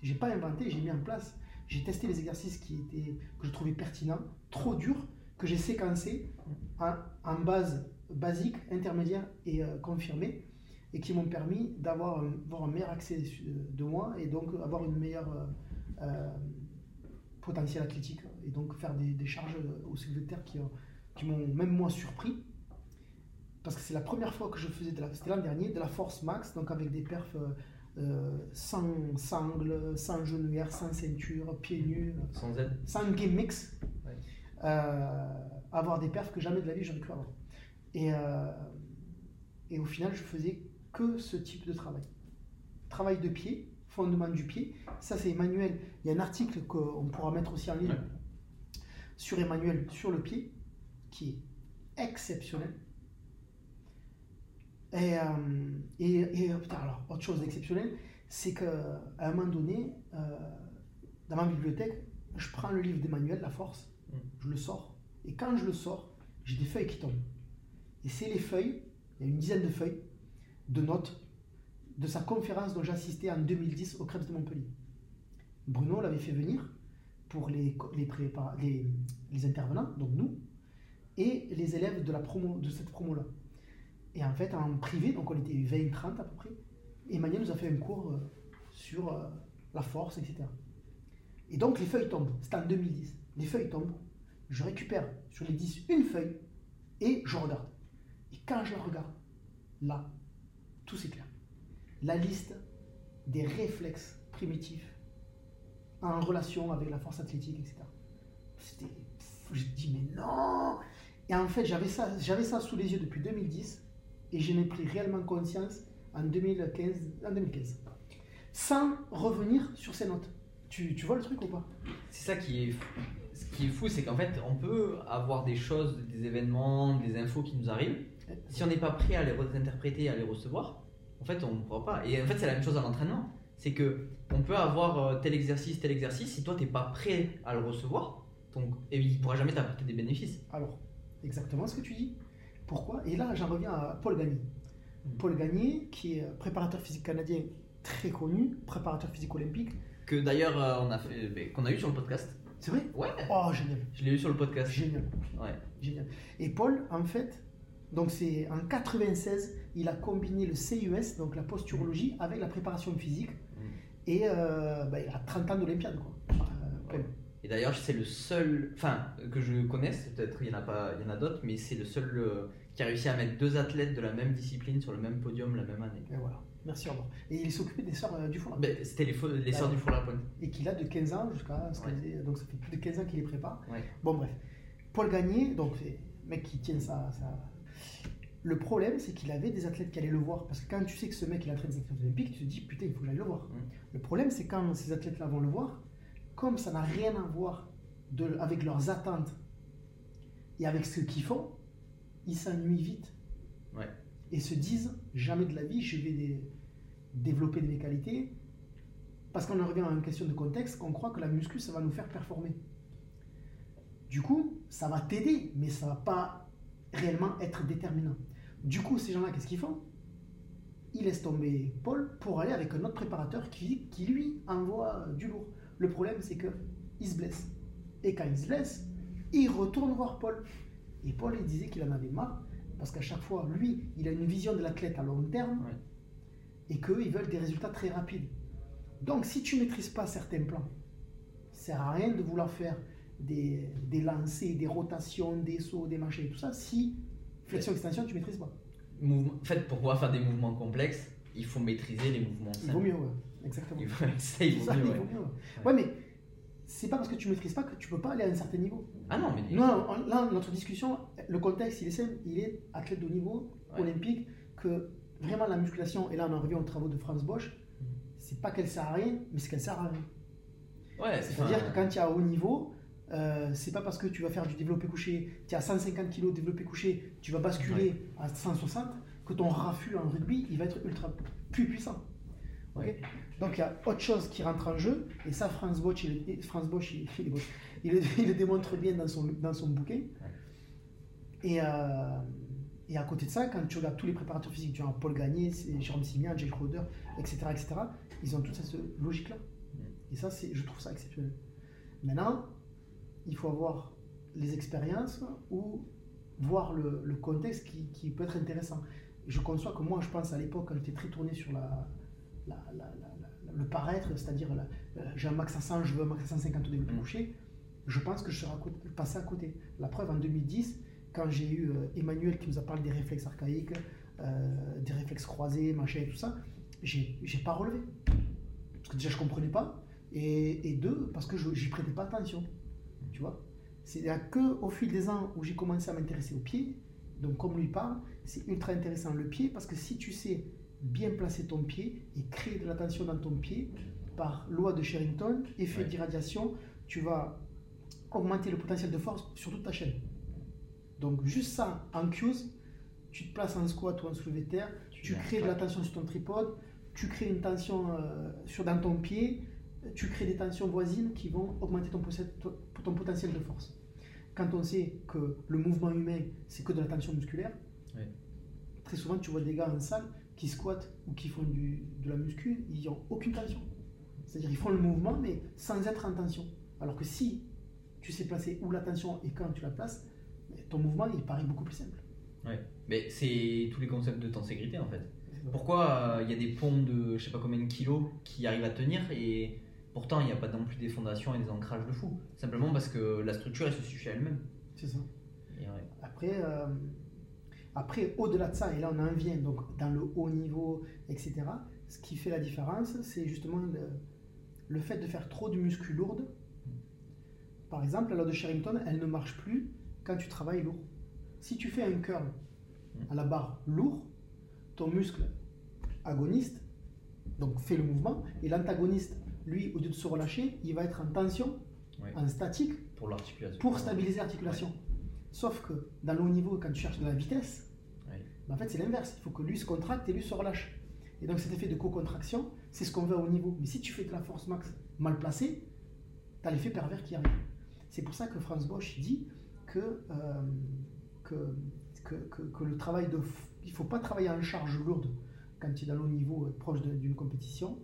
J'ai pas inventé, j'ai mis en place. J'ai testé les exercices qui étaient, que je trouvais pertinents, trop durs, que j'ai séquencés en, en base basique, intermédiaire et euh, confirmée, et qui m'ont permis d'avoir un, avoir un meilleur accès de moi et donc avoir une meilleure euh, euh, potentiel athlétique et donc faire des, des charges au soulevé de terre qui, qui m'ont même moi surpris parce que c'est la première fois que je faisais, de la- c'était l'an dernier, de la force max, donc avec des perfs euh, euh, sans sangle, sans genouillère, sans ceinture, pieds nus, Sans aide. sans game mix, Ouais. euh, avoir des perfs que jamais de la vie j'aurais pu avoir. Et, euh, et au final, je faisais que ce type de travail. Travail de pied, fondement du pied. Ça, c'est Emmanuel. Il y a un article qu'on pourra mettre aussi en ligne sur Emmanuel sur le pied, qui est exceptionnel. Et, euh, et, et, putain, alors, autre chose d'exceptionnel, c'est qu'à un moment donné, euh, dans ma bibliothèque, je prends le livre d'Emmanuel, La Force, Mm. je le sors, et quand je le sors, j'ai des feuilles qui tombent. Et c'est les feuilles, il y a une dizaine de feuilles, de notes de sa conférence dont j'assistais en 2010 au Krebs de Montpellier. Bruno l'avait fait venir pour les, les, les, intervenants, donc nous, et les élèves de, la promo, de cette promo-là. Et en fait, en privé, donc on était 20-30 à peu près, Emmanuel nous a fait un cours euh, sur euh, la force, etc. Et donc les feuilles tombent, c'était en 2010. Les feuilles tombent, je récupère sur les 10 une feuille et je regarde. Et quand je regarde, là, tout s'éclaire. La liste des réflexes primitifs en relation avec la force athlétique, etc. C'était. Je dis, mais non Et en fait, j'avais ça, j'avais ça sous les yeux depuis 2010 et j'en ai pris réellement conscience en 2015, en 2015. Sans revenir sur ces notes. Tu, tu vois le truc ou pas? C'est ça qui est, ce qui est fou, c'est qu'en fait, on peut avoir des choses, des événements, des infos qui nous arrivent. Si on n'est pas prêt à les interpréter, à les recevoir, en fait, on ne pourra pas. Et en fait, c'est la même chose à l'entraînement. C'est que on peut avoir euh, tel exercice, tel exercice. Si toi, t'es pas prêt à le recevoir, donc, et il pourra jamais t'apporter des bénéfices. Alors, exactement ce que tu dis. Pourquoi? Et là, j'en reviens à Paul Gagné. Paul Gagné, qui est préparateur physique canadien très connu, préparateur physique olympique. Que d'ailleurs, euh, on a fait, qu'on a eu sur le podcast. C'est vrai? Ouais. Oh, génial, Je l'ai eu sur le podcast. génial, Ouais. génial. Et Paul, en fait, donc c'est en 96, il a combiné le CUS, donc la posturologie, avec la préparation physique. Et euh, bah, il a 30 ans d'Olympiade, quoi. Euh. Et d'ailleurs, c'est le seul, enfin, que je connaisse, peut-être il y en a pas, il y en a d'autres, mais c'est le seul euh, qui a réussi à mettre deux athlètes de la même discipline sur le même podium la même année. Et voilà. Merci, au revoir. Et il s'occupait des sœurs euh, du four. Ben, C'était les, les sœurs du four la pointe. et qu'il a de 15 ans jusqu'à ce Ouais. donc ça fait plus de 15 ans qu'il les prépare. Ouais. Bon bref, Paul Gagné, donc mec qui tient ça, ça- Le problème c'est qu'il avait des athlètes qui allaient le voir parce que quand tu sais que ce mec il entraîne des athlètes olympiques, tu te dis putain il faut que j'aille le voir. Mm. Le problème c'est quand ces athlètes-là vont le voir, comme ça n'a rien à voir de, avec leurs attentes et avec ce qu'ils font, ils s'ennuient vite Ouais. et se disent jamais de la vie je vais des- développer de mes qualités parce qu'on en revient à une question de contexte, qu'on croit que la muscu, ça va nous faire performer. Du coup, ça va t'aider, mais ça va pas réellement être déterminant. Du coup, ces gens-là, qu'est-ce qu'ils font? Ils laissent tomber Paul pour aller avec un autre préparateur qui, qui lui, envoie du lourd. Le problème, c'est que il se blesse. Et quand il se blesse, il retourne voir Paul. Et Paul, il disait qu'il en avait marre, parce qu'à chaque fois, lui, il a une vision de l'athlète à long terme, Ouais. et qu'eux, ils veulent des résultats très rapides. Donc, si tu ne maîtrises pas certains plans, ça sert à rien de vouloir faire des, des lancers, des rotations, des sauts, des machins, tout ça, si flexion-extension, tu ne maîtrises pas. Mouvement- En fait, pour pouvoir faire des mouvements complexes, il faut maîtriser les mouvements Il simples. vaut mieux, ouais. Exactement. Il ça, il vaut Ça, mieux, il ouais. vaut mieux, ouais. Ouais, mais c'est pas parce que tu maîtrises pas que tu peux pas aller à un certain niveau. Ah non, mais Non, on- là, notre discussion, le contexte, il est simple. Il est athlète de haut niveau, Ouais. olympique, que vraiment la musculation, et là on en revient aux travaux de Franz Bosch, Mm. c'est pas qu'elle sert à rien, mais c'est qu'elle sert à rien. ouais, C'est-à-dire que quand tu es à haut niveau, euh, c'est pas parce que tu vas faire du développé couché, tu es à 150 kg de développé couché, tu vas basculer à 160, que ton raffut en rugby, il va être ultra plus puissant. Ouais. Donc il y a autre chose qui rentre en jeu, et ça, Franz Bosch, il, Bosch, il, le- il le démontre bien dans son, dans son bouquin. Et, euh, et à côté de ça, quand tu regardes tous les préparateurs physiques, tu as Paul Gagné, Jérôme Simian, Jake Roder, etc., etc., ils ont toute cette logique-là. Et ça, je trouve ça exceptionnel. Maintenant, il faut avoir les expériences ou voir le, le contexte qui, qui peut être intéressant. Je conçois que moi, je pense à l'époque, quand j'étais très tourné sur la, la- la- la- la- le paraître, c'est-à-dire euh, j'ai un max à 100, je veux un max à 150 au développé couché, je pense que je serais passé à côté. La preuve, en 2010, quand j'ai eu euh, Emmanuel qui nous a parlé des réflexes archaïques, euh, des réflexes croisés, machin et tout ça, j'ai pas relevé. Parce que déjà, je comprenais pas. Et, et deux, parce que j'y prêtais pas attention. Tu vois C'est là que au fil des ans où j'ai commencé à m'intéresser au pied, donc comme lui parle, c'est ultra intéressant le pied, parce que si tu sais bien placer ton pied et créer de la tension dans ton pied, par loi de Sherrington, effet Ouais. d'irradiation, tu vas augmenter le potentiel de force sur toute ta chaîne. Donc juste ça, en cues, tu te places en squat ou en soulevé terre, tu crées de la tension sur ton tripode, tu crées une tension euh, sur, dans ton pied, tu crées des tensions voisines qui vont augmenter ton, potentiel de force. Quand on sait que le mouvement humain, c'est que de la tension musculaire, Ouais. très souvent tu vois des gars en salle qui squattent ou qui font du, de la muscu, ils n'ont aucune tension. C'est-à-dire ils font le mouvement mais sans être en tension. Alors que si tu sais placer où la tension et quand tu la places, ton mouvement il paraît beaucoup plus simple. Mais c'est tous les concepts de tenségrité en fait. Pourquoi euh, il y a des ponts de je sais pas combien de kilos qui arrivent à tenir et pourtant il n'y a pas non plus des fondations et des ancrages de fou Simplement parce que la structure elle se suffit à elle-même. C'est ça. Et ouais. Après, euh, après au-delà de ça, et là on en vient donc dans le haut niveau, etc. Ce qui fait la différence, c'est justement le, le fait de faire trop de muscu lourde. Par exemple, la loi de Sherrington, elle ne marche plus quand tu travailles lourd. Si tu fais un curl à la barre lourd, ton muscle agoniste, donc fait le mouvement, et l'antagoniste, lui, au lieu de se relâcher, il va être en tension, en statique, Pour l'articulation. pour stabiliser l'articulation. Sauf que dans le haut niveau, quand tu cherches de la vitesse, ben en fait c'est l'inverse. Il faut que lui se contracte et lui se relâche. Et donc cet effet de co-contraction, c'est ce qu'on veut au niveau. Mais si tu fais de la force max mal placée, tu as l'effet pervers qui arrive. C'est pour ça que Franz Bosch dit que, euh, que, que, que- que le travail de... Il ne faut pas travailler en charge lourde quand tu es dans le haut niveau euh, proche de- d'une compétition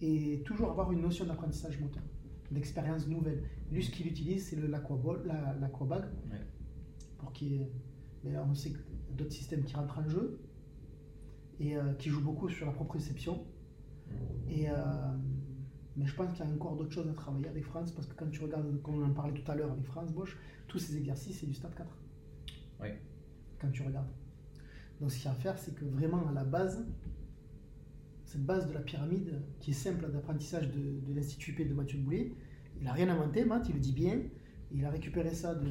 et toujours avoir une notion d'apprentissage moteur, d'expérience nouvelle. Lui, ce qu'il utilise, c'est l'aquaball, la- l'aquabag, Ouais. pour qu'il Mais là, on sait que d'autres systèmes qui rentrent en jeu et euh, qui jouent beaucoup sur la proprioception. Et, euh, mais je pense qu'il y a encore d'autres choses à travailler avec France, parce que quand tu regardes, comme on en parlait tout à l'heure avec France Bosch, tous ces exercices, c'est du stade 4. Ouais. Quand tu regardes. Donc ce qu'il y a à faire, c'est que vraiment à la base, cette base de la pyramide, qui est simple d'apprentissage de, de l'Institut P de Mathieu Boulet, il n'a rien inventé, Matt, il le dit bien. Il a récupéré ça de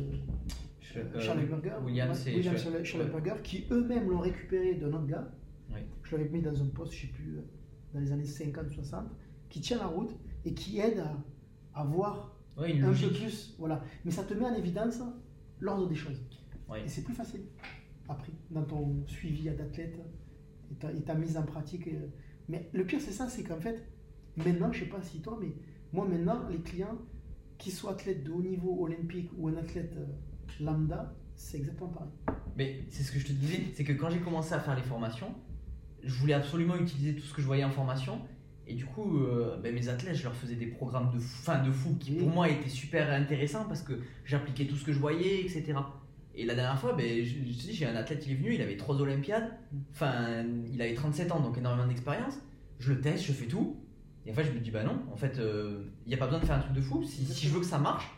Euh, Schallenberger, William, ouais, William Schallenberger, qui eux-mêmes l'ont récupéré d'un autre gars. Ouais. Je l'avais mis dans un poste, je sais plus, euh, dans les années 50-60, qui tient la route et qui aide à, à voir Ouais, un peu plus. Voilà. Mais ça te met en évidence l'ordre des choses. Ouais. Et c'est plus facile après, dans ton suivi d'athlète et ta, et ta mise en pratique. euh. Mais le pire, c'est ça, c'est qu'en fait, maintenant, je sais pas si toi, mais moi maintenant, les clients, qu'ils soient athlètes de haut niveau olympique ou un athlète euh, lambda, c'est exactement pareil. Mais c'est ce que je te disais, c'est que quand j'ai commencé à faire les formations, je voulais absolument utiliser tout ce que je voyais en formation. Et du coup, euh, ben, mes athlètes, je leur faisais des programmes de fou, enfin, de fou qui pour moi étaient super intéressants parce que j'appliquais tout ce que je voyais, etc. Et la dernière fois, ben, je, je te dis, j'ai un athlète qui est venu, il avait trois Olympiades, enfin, il avait 37 ans, donc énormément d'expérience. Je le teste, je fais tout. Et en fait, je me dis, bah non, en fait, il n'y a pas besoin de faire un truc de fou. Si, si je veux que ça marche,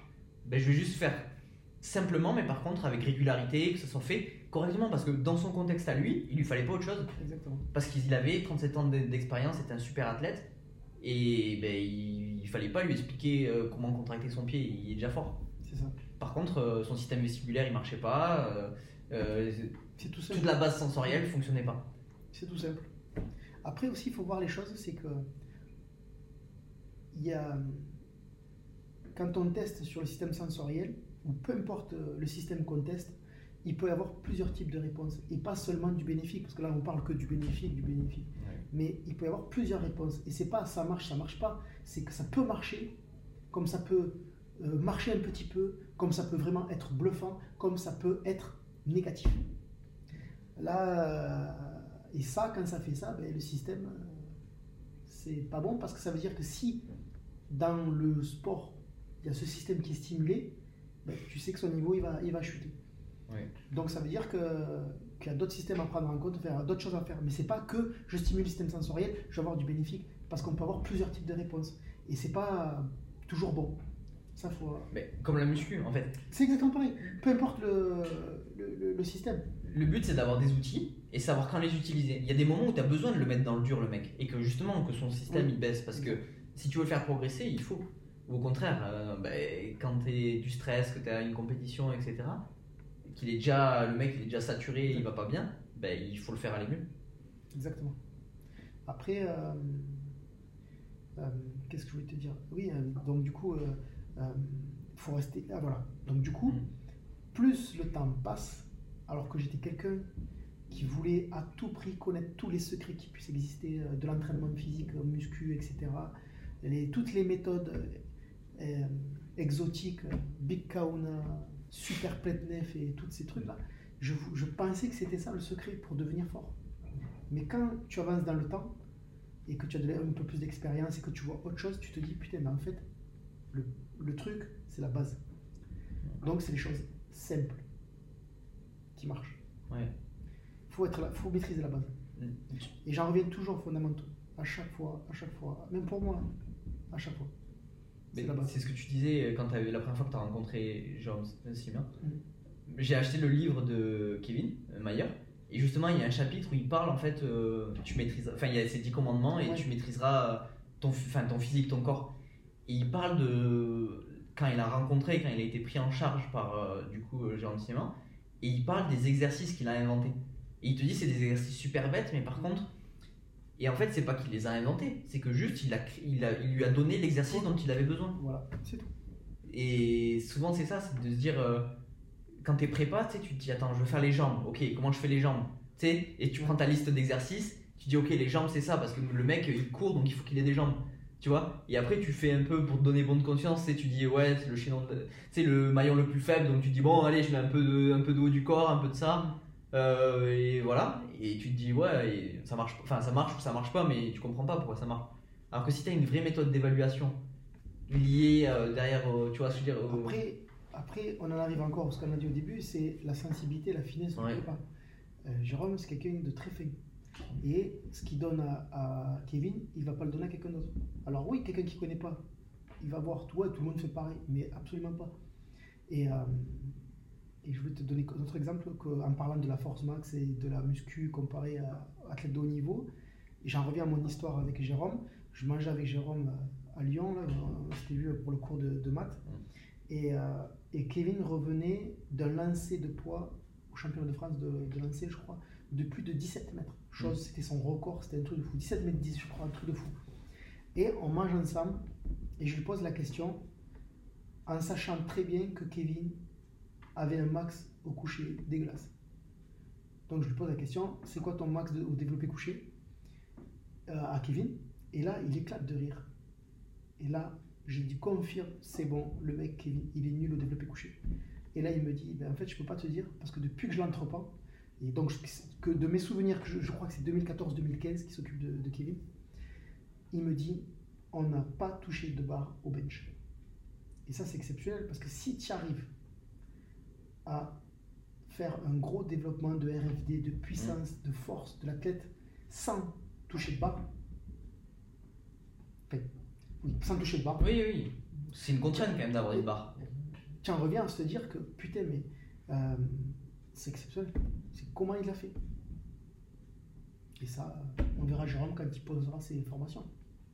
ben, je vais juste faire simplement, mais par contre avec régularité, que ça soit fait correctement. Parce que dans son contexte à lui, il lui fallait pas autre chose. Exactement. Parce qu'il avait 37 ans d'e- d'expérience, c'était un super athlète. Et ben, il, il fallait pas lui expliquer euh, comment contracter son pied, il est déjà fort. C'est ça. Par contre, euh, son système vestibulaire il marchait pas, euh, euh, C'est tout simple. toute la base sensorielle fonctionnait pas. C'est tout simple. Après aussi, il faut voir les choses, c'est que il y a, quand on teste sur le système sensoriel, ou peu importe le système qu'on teste, il peut y avoir plusieurs types de réponses, et pas seulement du bénéfique, parce que là on parle que du bénéfique, du bénéfique. Ouais. Mais il peut y avoir plusieurs réponses, et c'est pas ça marche, ça marche pas, c'est que ça peut marcher, comme ça peut euh, marcher un petit peu, comme ça peut vraiment être bluffant, comme ça peut être négatif. Là, euh, et ça, quand ça fait ça, ben, le système, euh, c'est pas bon parce que ça veut dire que si dans le sport, il y a ce système qui est stimulé, ben, tu sais que son niveau il va, il va chuter. Donc ça veut dire que qu'il y a d'autres systèmes à prendre en compte, faire d'autres choses à faire. Mais c'est pas que je stimule le système sensoriel, je vais avoir du bénéfique, parce qu'on peut avoir plusieurs types de réponses. Et c'est pas toujours bon. Ça faut. Mais comme la muscu, en fait. C'est exactement pareil. Peu importe le, le, le- le système. Le but, c'est d'avoir des outils et savoir quand les utiliser. Il y a des moments où tu as besoin de le mettre dans le dur, le mec, et que justement, que son système Oui. il baisse. Parce que si tu veux le faire progresser, il faut. Ou au contraire, euh, bah, quand tu es du stress, que tu as une compétition, etc., qu'il est déjà, le mec il est déjà saturé, il va pas bien, bah, il faut le faire aller mieux. Exactement. Après, euh, euh, qu'est-ce que je voulais te dire? Oui, euh, donc du coup, euh, euh, faut rester. Ah voilà. Donc du coup, Mm. plus le temps passe, alors que j'étais quelqu'un qui voulait à tout prix connaître tous les secrets qui puissent exister euh, de l'entraînement physique, euh, muscu, etc. Les, toutes les méthodes euh, exotiques, Big Kauna, Super Pletnef et tous ces trucs-là, je, je pensais que c'était ça le secret pour devenir fort. Mais quand tu avances dans le temps et que tu as un peu plus d'expérience et que tu vois autre chose, tu te dis putain, mais en fait, le, le truc, c'est la base. Donc, c'est les choses simples qui marchent. Ouais. faut être là, faut maîtriser la base. Mm. Et j'en reviens toujours aux fondamentaux. À chaque fois, à chaque fois. Même pour moi, à chaque fois. C'est ce que tu disais quand t'avais- la première fois que tu as rencontré Jérôme Simien. Mm. J'ai acheté le livre de Kevin euh, Mayer. Et justement, il y a un chapitre où il parle en fait, euh, tu maîtrises, enfin, il y a ces 10 commandements et Ouais. tu maîtriseras euh, ton, enfin, ton physique, ton corps. Et il parle de quand il a rencontré, quand il a été pris en charge par euh, du coup euh, Jérôme. Et il parle des exercices qu'il a inventés. Et il te dit c'est des exercices super bêtes, mais par contre, et en fait, c'est pas qu'il les a inventés, c'est que juste il, a, il, a, il lui a donné l'exercice dont il avait besoin. Voilà, c'est tout. Et souvent, c'est ça, c'est de se dire, euh, quand t'es prépa, tu te dis, attends, je veux faire les jambes, ok, comment je fais les jambes? Tu sais, et tu prends ta liste d'exercices, tu dis, ok, les jambes, c'est ça, parce que le mec, il court, donc il faut qu'il ait des jambes. Tu vois Et après, tu fais un peu pour te donner bonne conscience, tu sais, tu dis, ouais, c'est le chaînon, sais, le maillon le plus faible, donc tu dis, bon, allez, je mets un peu de, un peu de haut du corps, un peu de ça. Euh, et voilà, et tu te dis, ouais, et ça marche, pas- enfin, ça marche ou ça marche pas, mais tu comprends pas pourquoi ça marche. Alors que si tu as une vraie méthode d'évaluation liée euh, derrière, euh, tu vois, ce que je veux dire, Après, après, on en arrive encore à ce qu'on a dit au début, c'est la sensibilité, la finesse Ouais. Euh, Jérôme, c'est quelqu'un de très fin. Et ce qu'il donne à, à Kevin, il va pas le donner à quelqu'un d'autre. Alors oui, quelqu'un qui connaît pas, il va voir, toi, tout le monde fait pareil, mais absolument pas. Et, euh, et je vais te donner un autre exemple en parlant de la force max et de la muscu comparée à athlète de haut niveau. Et j'en reviens à mon histoire avec Jérôme. Je mangeais avec Jérôme euh, à Lyon, là, on s'était vu pour le cours de, de maths. Et, euh, et Kevin revenait d'un lancer de poids au championnat de France de, de lancer, je crois, de plus de 17 mètres. Chose, c'était son record, c'était un truc de fou. 17 mètres 10, je crois, un truc de fou. Et on mange ensemble, et je lui pose la question, en sachant très bien que Kevin avait un max au coucher dégueulasse. Donc je lui pose la question, c'est quoi ton max de- au développé couché? Euh, à Kevin Et là, il éclate de rire. Et là, j'ai dit confirme, c'est bon, le mec Kevin, il est nul au développé couché. Et là, il me dit, ben, en fait, je peux pas te dire, parce que depuis que je l'entreprends, et donc que de mes souvenirs, que je, je crois que c'est 2014-2015 qui s'occupe de, de Kevin, il me dit, on n'a pas touché de barre au bench. Et ça, c'est exceptionnel, parce que si tu arrives à faire un gros développement de RFD, de puissance, de force de l'athlète, sans toucher de barre, enfin, oui, sans toucher de barre, Oui, oui. C'est une contrainte quand même d'avoir une barre. tu en reviens à se dire que putain, mais euh, c'est exceptionnel. C'est comment il l'a fait. Et ça, on verra Jérôme quand il posera ses formations.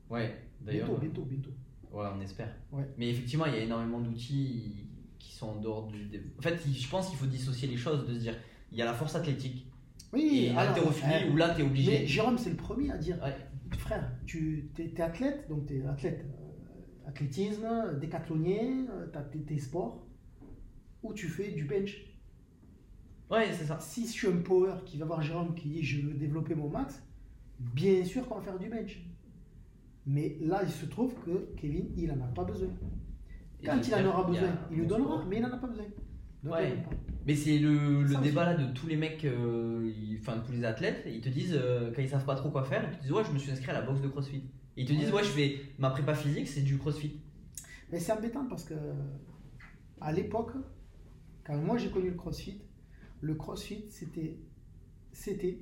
Ouais, d'ailleurs. Bientôt, bientôt, bientôt. Ouais, on espère. Ouais. Mais effectivement, il y a énormément d'outils qui sont en dehors du. En fait, je pense qu'il faut dissocier les choses, de se dire, il y a la force athlétique Oui, et l'haltérophilie euh, où là, t'es obligé. Mais Jérôme, c'est le premier à dire Ouais. frère, tu es, athlète, donc tu es athlète, euh, athlétisme, décathlonien, euh, t'as tes, tes sports, ou tu fais du bench. Ouais, c'est ça. Si je suis un power qui va voir Jérôme qui dit je veux développer mon max, bien sûr qu'on va faire du bench. Mais là, il se trouve que Kevin, il n'en a pas besoin. Quand il en aura a besoin, il lui donnera, mais il n'en a pas besoin. Donc, Ouais. pas. Mais c'est le, le débat là de tous les mecs, euh, ils- enfin tous les athlètes, ils te disent euh, quand ils savent pas trop quoi faire, ils te disent ouais je me suis inscrit à la boxe de CrossFit. Et ils te disent Ouais. ouais je fais ma prépa physique c'est du CrossFit. Mais c'est embêtant parce que À l'époque, quand moi j'ai connu le CrossFit, le CrossFit c'était c'était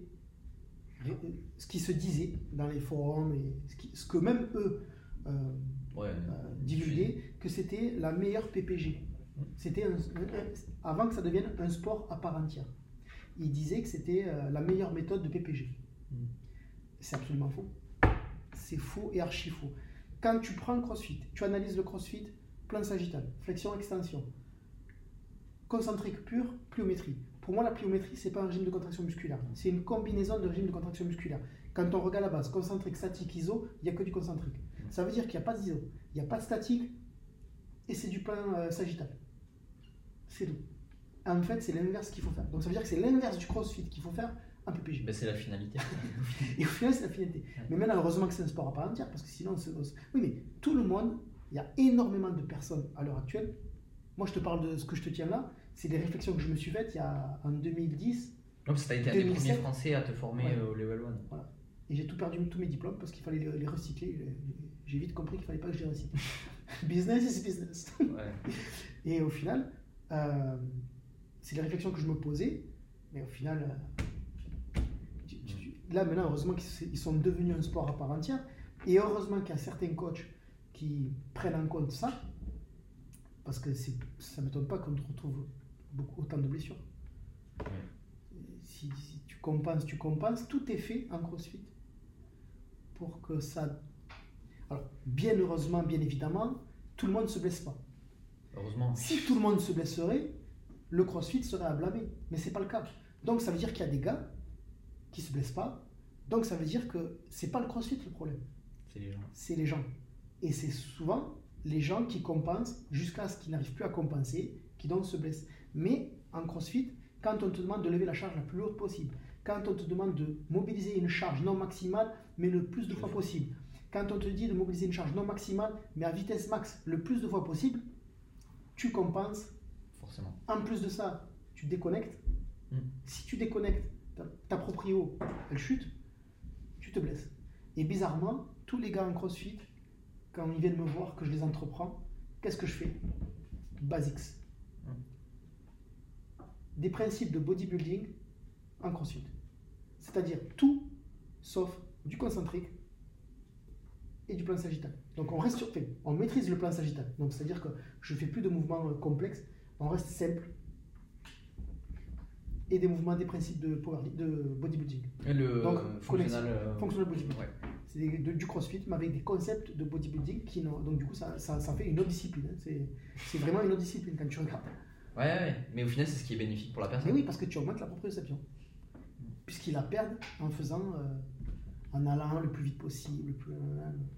ce qui se disait dans les forums et ce, qui- ce que même eux euh, Ouais. euh, divulguaient, que c'était la meilleure PPG. C'était un- un- un- avant que ça devienne un sport à part entière. Ils disaient que c'était euh, la meilleure méthode de PPG. Mm. C'est absolument faux. C'est faux et archi faux. Quand tu prends le CrossFit, tu analyses le CrossFit, plan sagittal, flexion, extension, concentrique pur, pliométrie. Pour moi, la pliométrie, c'est pas un régime de contraction musculaire. C'est une combinaison de régimes de contraction musculaire. Quand on regarde la base, concentrique, statique, iso, il n'y a que du concentrique. Ça veut dire qu'il n'y a pas d'iso, il n'y a pas de statique, et c'est du plan euh, sagittal. C'est tout. En fait, c'est l'inverse qu'il faut faire. Donc ça veut dire que c'est l'inverse du crossfit qu'il faut faire en PPG. Ben, c'est la finalité. Et au final, c'est la finalité. Mais maintenant, heureusement que c'est un sport à part entière, parce que sinon, c'est- oui, mais tout le monde, il y a énormément de personnes à l'heure actuelle. Moi, je te parle de ce que je te tiens là. C'est des réflexions que je me suis faites il y a en 2010, Non, parce que t'as été un des 2007. premiers Français à te former Ouais. euh, au level 1. et j'ai tout perdu tous mes diplômes parce qu'il fallait les, les recycler. J'ai- vite compris qu'il fallait pas que je les recycle. business is business. Ouais. Et au final, euh, c'est les réflexions que je me posais, mais au final, euh, tu- tu- là maintenant, heureusement qu'ils sont devenus un sport à part entière, et heureusement qu'il y a certains coachs qui prennent en compte ça, parce que ça ne m'étonne pas qu'on retrouve beaucoup, autant de blessures. Si, si tu compenses, tu compenses, tout est fait en crossfit pour que ça... Alors, bien heureusement, bien évidemment, tout le monde ne se blesse pas. Heureusement. Si tout le monde se blesserait, le crossfit serait à blâmer. Mais c'est pas le cas. Donc ça veut dire qu'il y a des gars qui se blessent pas. Donc ça veut dire que c'est pas le crossfit le problème, C'est les gens. c'est les gens. Et c'est souvent les gens qui compensent jusqu'à ce qu'ils n'arrivent plus à compenser, qui donc se blessent. Mais en crossfit, quand on te demande de lever la charge la plus haute possible, quand on te demande de mobiliser une charge non maximale, mais le plus de fois possible, quand on te dit de mobiliser une charge non maximale, mais à vitesse max le plus de fois possible, tu compenses Forcément. en plus de ça, tu déconnectes. Mm. Si tu déconnectes, ta, ta proprio, elle chute, tu te blesses. Et bizarrement, tous les gars en crossfit, quand ils viennent me voir, que je les entreprends, qu'est-ce que je fais? Basics. Des principes de bodybuilding en crossfit. C'est-à-dire tout sauf du concentrique et du plan sagittal. Donc on reste sur, enfin, on maîtrise le plan sagittal. Donc c'est-à-dire que je fais plus de mouvements euh, complexes, on reste simple et des mouvements des principes de, power, de bodybuilding. Et le Donc, fonctionnal. euh, bodybuilding. Ouais. C'est du crossfit, mais avec des concepts de bodybuilding qui n'ont. Donc du coup, ça, ça, ça fait une autre discipline. hein. C'est, c'est vraiment une autre discipline quand tu regardes. Ouais, ouais. Mais au final, c'est ce qui est bénéfique pour la personne. Mais oui, parce que tu augmentes la proprioception. Puisqu'ils la perdent en faisant. euh, en allant le plus vite possible, le plus.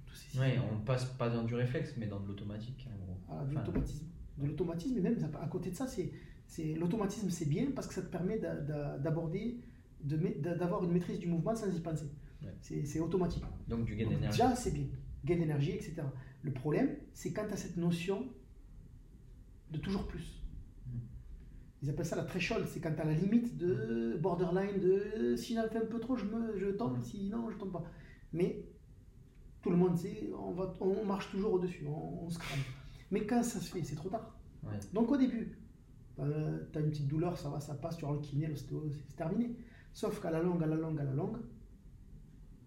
tous ces Ouais, on passe pas dans du réflexe, mais dans de l'automatique, en gros. Voilà, de Enfin, l'automatisme. De l'automatisme, et même à côté de ça, c'est, c'est, l'automatisme c'est bien parce que ça te permet d'a- d'a- d'aborder, de, d'avoir une maîtrise du mouvement sans y penser. Ouais. C'est, c'est automatique. Donc du gain Donc, d'énergie. déjà, c'est bien. Gain d'énergie, etc. Le problème, c'est quand tu as cette notion de toujours plus. Mm. Ils appellent ça la threshold, c'est quand tu as la limite de borderline, de si j'en fais un peu trop, je, me, je tombe, Mm. sinon je tombe pas. Mais tout le monde sait, on, va, on marche toujours au-dessus, on, on se crame. Mais quand ça se fait, c'est trop tard. Ouais. Donc au début, tu as une petite douleur, ça va, ça passe, tu auras le kiné, l'ostéo, c'est terminé. Sauf qu'à la longue, à la longue, à la longue,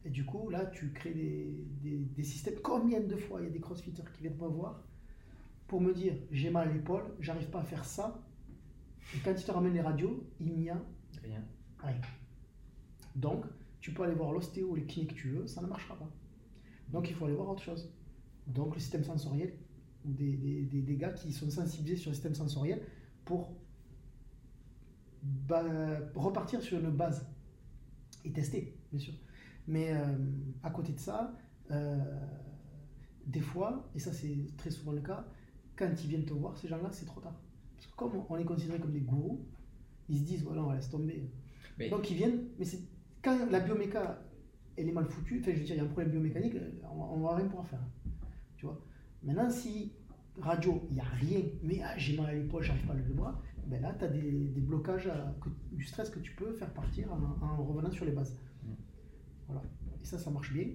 et du coup, là, tu crées des, des, des systèmes. Combien de fois il y a des crossfitters qui viennent me voir pour me dire j'ai mal à l'épaule, j'arrive pas à faire ça. Quand ils te ramènent les radios, il n'y a Rien. rien. Donc, tu peux aller voir l'ostéo ou les kinés que tu veux, ça ne marchera pas. Donc, il faut aller voir autre chose. Donc, le système sensoriel, des, des, des, des gars qui sont sensibilisés sur le système sensoriel pour repartir sur une base et tester, bien sûr. Mais euh, à côté de ça, euh, des fois, et ça c'est très souvent le cas, quand ils viennent te voir, ces gens-là, c'est trop tard. Parce que comme on est considéré comme des gourous, ils se disent, voilà, on laisse tomber. Mais- Donc ils viennent, mais c'est quand la bioméca, elle est mal foutue, enfin je veux dire, il y a un problème biomécanique, euh, on, on va rien pouvoir faire. Tu vois Maintenant, si radio, il n'y a rien, mais ah, j'ai mal à l'épaule, j'arrive pas à lever le bras, ben là, tu as des, des blocages, à- que- du stress que tu peux faire partir en, en revenant sur les bases. Mm. Voilà. Et ça, ça marche bien.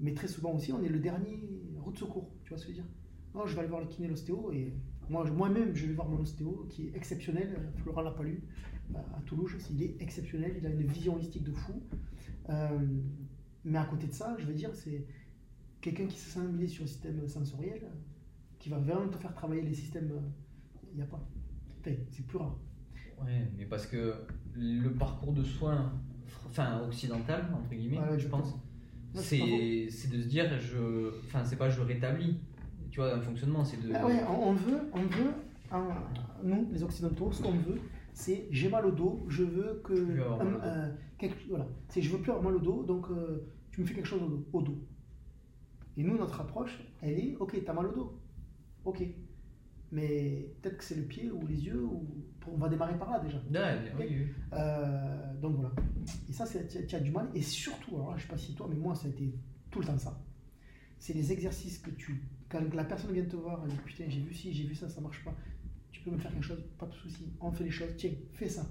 Mais très souvent aussi, on est le dernier route de secours. Tu vois ce que je veux dire? Non, je vais aller voir le kiné, l'ostéo, et Moi, je- moi-même, je vais voir mon ostéo qui est exceptionnel, euh, Florent Lapalu, euh, à Toulouse. Il est exceptionnel, il a une vision holistique de fou. Euh, mais à côté de ça, je veux dire, c'est quelqu'un qui s'est sensibilisé sur le système sensoriel, qui va vraiment te faire travailler les systèmes. Il n'y a pas. Enfin, c'est plus rare. Ouais, mais parce que le parcours de soins, enfin occidental entre guillemets, Ouais, je pense, pas c'est de se dire je, enfin c'est pas je rétablis, tu vois un fonctionnement, c'est de. Ah ouais, on, on veut, on veut, nous, les Occidentaux, ce qu'on veut, c'est j'ai mal au dos, je veux que. avoir mal dos. euh, quelque- voilà, c'est je veux plus avoir mal au dos, donc euh, tu me fais quelque chose au dos. au dos. Et nous, notre approche, elle est ok, t'as mal au dos. Ok. Mais peut-être que c'est le pied ou les yeux, ou on va démarrer par là déjà. Ouais, oui, oui. Euh, donc voilà. Et ça, c'est- tu as- as du mal. Et surtout, alors là, je sais pas si toi, mais moi, ça a été tout le temps ça. C'est les exercices que tu. Quand la personne vient te voir, elle dit Putain, j'ai vu ci, j'ai vu ça, ça marche pas. Tu peux me faire quelque chose, pas de souci. On fait les choses. Tiens, fais ça.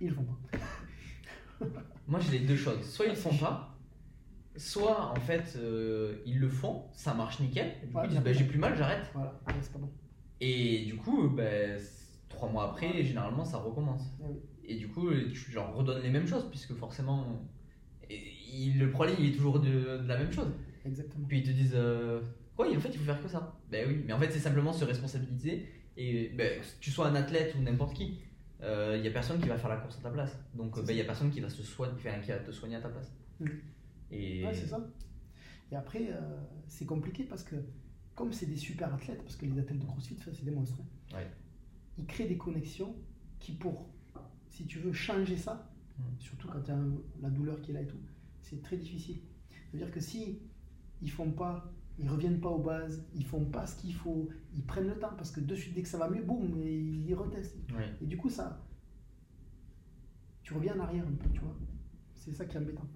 Ils le font pas. Moi j'ai les deux choses. Soit ils le font pas, soit en fait euh, ils le font, ça marche nickel. Et du coup, Ouais, ils disent bah, j'ai plus mal, j'arrête. Voilà, ouais, c'est pas bon. Et du coup, ben, c- trois mois après, généralement ça recommence. Ah oui. Et du coup, tu leur redonnes les mêmes choses puisque forcément, et- il- le problème il est toujours de, de la même chose. Exactement. Puis ils te disent euh, Ouais, en fait, il faut faire que ça. Ben oui, mais en fait, c'est simplement se responsabiliser. Et ben, que tu sois un athlète ou n'importe qui, il n'y a personne qui va faire la course à ta place. Donc, il n'y a personne qui va, se soigner, enfin, qui va te soigner à ta place. Mm. Et Ouais, c'est ça. Et après, euh, c'est compliqué parce que, comme c'est des super athlètes, parce que les athlètes de CrossFit, ça, c'est des monstres, hein, Ouais. ils créent des connexions qui, pour, si tu veux changer ça, Mm. surtout quand tu as la douleur qui est là et tout, c'est très difficile. C'est-à-dire que si ils font pas, ils reviennent pas aux bases, ils font pas ce qu'il faut, ils prennent le temps parce que de suite, dès que ça va mieux, boum, ils retestent. Et du coup, ça, tu reviens en arrière un peu, tu vois. C'est ça qui est embêtant.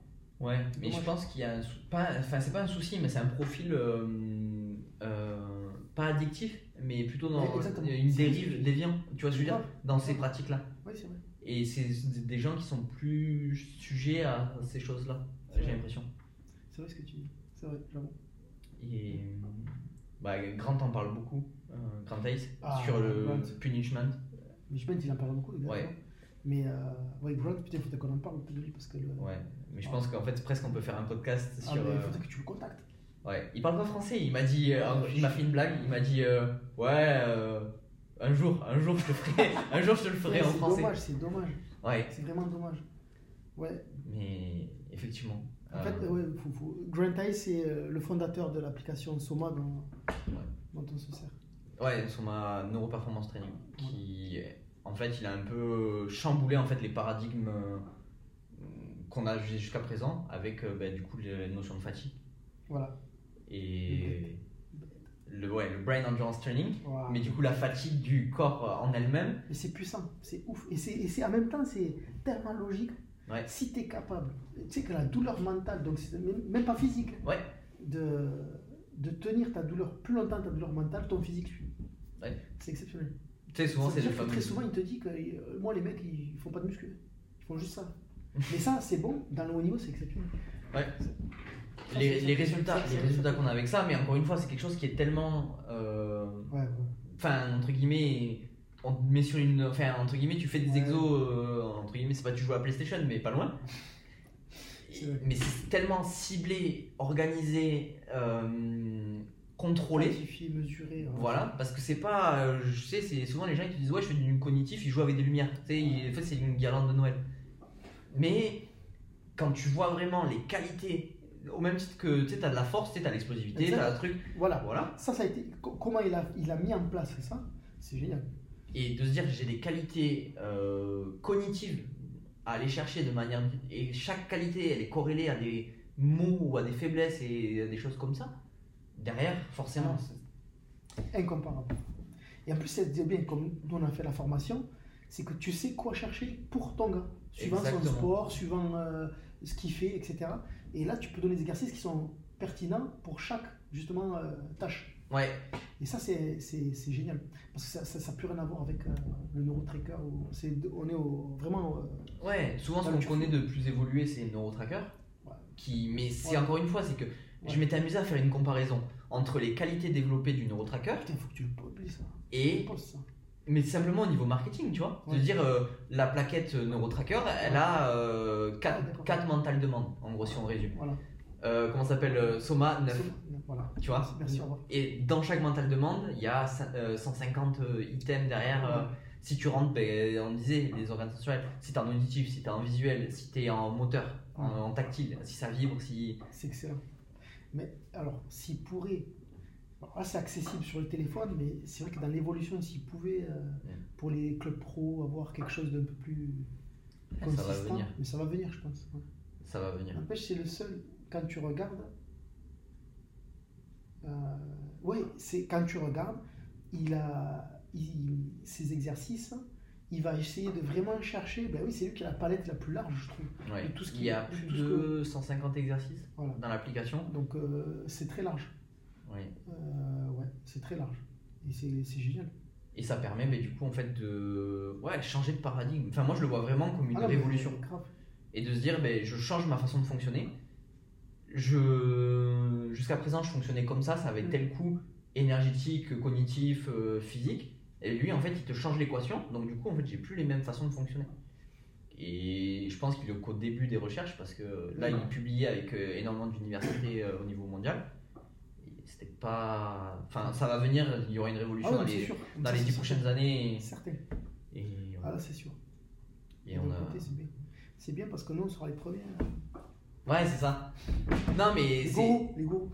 Ouais, mais je pense qu'il y a un sou- pas, enfin c'est pas un souci, mais c'est un profil euh, euh, pas addictif, mais plutôt dans Ouais, une dérive déviant. Tu vois ce que je veux dire. Dans ces pratiques-là. Oui, c'est vrai. Et c'est des gens qui sont plus sujets à ces choses-là. J'ai l'impression. C'est vrai ce que tu dis. C'est vrai, j'avoue. Et bah, Grant en parle beaucoup, euh, Grant Ace, Ah, sur le Grant. punishment. Mais je pense qu'il en parle beaucoup, exactement. Ouais. Mais euh, ouais, Grant, putain, il faut qu'on en parle un peu de lui parce que le. Ouais, mais je pense qu'en fait, presque on peut faire un podcast Ah, sur. mais il euh, faudrait que tu le contactes. Ouais, il parle pas français. Il m'a dit, euh, Ah, il m'a fait une blague. Il m'a dit, euh, ouais, euh, un jour, un jour je te ferai, un jour je te le ferai Ouais, en c'est français. dommage, c'est dommage. Ouais, C'est vraiment dommage. Ouais. mais effectivement. En euh, fait, ouais, faut, faut- Grant Hayes, c'est euh, le fondateur de l'application Soma dont, dont on se sert. Ouais, sur ma neuroperformance training, qui, en fait, il a un peu chamboulé en fait les paradigmes euh, qu'on a jusqu'à présent avec euh, bah, du coup les notions de fatigue Voilà. et le ouais le brain endurance training, mais du coup la fatigue du corps euh, en elle-même. Mais c'est puissant, c'est ouf. Et c'est et c'est- en même temps, c'est tellement logique. Ouais. Si tu es capable, tu sais que la douleur mentale, donc même, pas physique, Ouais. de, de tenir ta douleur plus longtemps, ta douleur mentale, ton physique suit. Ouais. C'est exceptionnel. Tu sais souvent c'est très souvent, il te dit que euh, moi, les mecs, ils font pas de muscu. Ils font juste ça. Mais ça, c'est bon. Dans le haut niveau, c'est exceptionnel. Ouais. Ça, Les, résultats, les résultats qu'on a avec ça, mais encore une fois, c'est quelque chose qui est tellement, euh, enfin entre guillemets, on te met sur une, enfin entre guillemets, tu fais des exos, euh, entre guillemets, c'est pas tu joues à PlayStation, mais pas loin. Mais c'est tellement ciblé, organisé, euh, contrôlé. Quantifier, mesurer. hein. Voilà, parce que c'est pas, euh, je sais, c'est souvent les gens qui disent ouais, je fais du cognitif, ils jouent avec des lumières. Tu sais, en fait, c'est une guirlande de Noël. Mais quand tu vois vraiment les qualités, au même titre que tu sais, t'as de la force, tu sais, t'as l'explosivité, Exact. t'as un truc, Voilà. voilà. Ça, ça a été. co- Comment il a, il a mis en place ça? C'est génial. Et de se dire j'ai des qualités euh, cognitives à aller chercher de manière. Et chaque qualité, elle est corrélée à des mots ou à des faiblesses et à des choses comme ça. Derrière, forcément. c'est- Incomparable. Et en plus, c'est bien, comme nous on a fait la formation, c'est que tu sais quoi chercher pour ton gars, suivant Exactement. son sport, suivant euh, ce qu'il fait, etc. Et là, tu peux donner des exercices qui sont pertinents pour chaque, justement, euh, tâche. Ouais, Et ça, c'est génial. Parce que ça n'a plus rien à voir avec euh, le neurotracker. On est au- vraiment. euh, Ouais, souvent ce qu'on connaît de plus évolué, c'est Neurotracker. Ouais. Qui, mais c'est Ouais. encore une fois, c'est que Je m'étais amusé à faire une comparaison entre les qualités développées du neurotracker Putain, faut que tu le publies ça. et ça. mais simplement au niveau marketing, tu vois. De dire euh, la plaquette neurotracker, elle a euh, 4, Ah, mentales demandes, en gros, si on résume. Voilà. Comment ça s'appelle Soma 9. Voilà. Tu vois Merci, au revoir. Et dans chaque mental demande, il y a cin- euh, 150 euh, items derrière. euh, si tu rentres, ben, on disait, les organes sensoriels, si tu en auditif, si tu en visuel, si tu es en moteur, en, Ouais. en tactile, si ça vibre, si. C'est excellent. Mais alors, s'il pourrait. alors là, c'est accessible sur le téléphone, mais c'est vrai que dans l'évolution, s'il pouvait, euh, pour les clubs pro, avoir quelque chose d'un peu plus Ça va consistant. venir. Mais ça va venir, je pense. Ça va venir. N'empêche, c'est le seul, quand tu regardes. Euh, oui, c'est quand tu regardes, il a il- ses exercices, il va essayer de vraiment chercher. Ben oui, c'est lui qui a la palette la plus large, je trouve. Ouais. Tout ce il y a plus de 150 exercices Voilà. dans l'application. Donc, euh, c'est très large. Oui. Euh, ouais, c'est très large. Et c'est génial. Et ça permet, mais du coup, en fait, de ouais, changer de paradigme. Enfin, moi, je le vois vraiment comme une Ah révolution. et de se dire ben, je change ma façon de fonctionner. Je jusqu'à présent je fonctionnais comme ça, ça avait Mm. tel coût énergétique, cognitif, euh, physique. Et lui en fait il te change l'équation, donc du coup en fait j'ai plus les mêmes façons de fonctionner. Et je pense qu'il est qu'au début des recherches parce que là il publiait avec euh, énormément d'universités euh, au niveau mondial. C'était pas, enfin ça va venir, il y aura une révolution Ah dans les sûr. dans les prochaines années. Certain. Et, Ah là, c'est sûr. et on a... côté, c'est bien. C'est bien parce que nous, on sera les premiers. hein. Ouais c'est ça. Non mais Les c'est les gourous.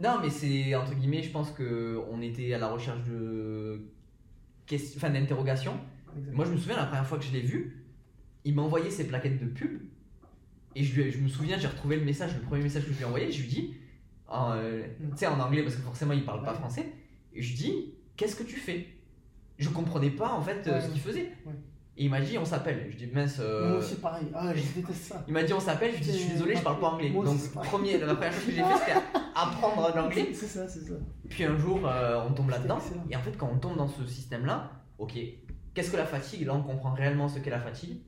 Non, mais c'est entre guillemets, je pense que on était à la recherche de questions, enfin d'interrogations. Moi, je me souviens la première fois que je l'ai vu, il m'a envoyé ses plaquettes de pub et je, lui je me souviens, j'ai retrouvé le message, le premier message que je lui ai envoyé, je lui dis, en, euh, Mm. tu sais, en anglais parce que forcément il parle pas français, et je dis, qu'est-ce que tu fais? Je comprenais pas en fait euh, ce qu'il faisait. Ouais. Et il m'a dit, on s'appelle. Je dis, mince. euh, Moi aussi, pareil. Ah, je déteste ça. il m'a dit on s'appelle, je lui dis je suis désolé, je parle pas anglais. Moi Donc premier, la première chose que j'ai fait c'était apprendre l'anglais. C'est ça, c'est ça. Puis un jour, euh, on tombe là-dedans. Et en fait, quand on tombe dans ce système-là, ok, qu'est-ce que la fatigue? Là, on comprend réellement ce qu'est la fatigue.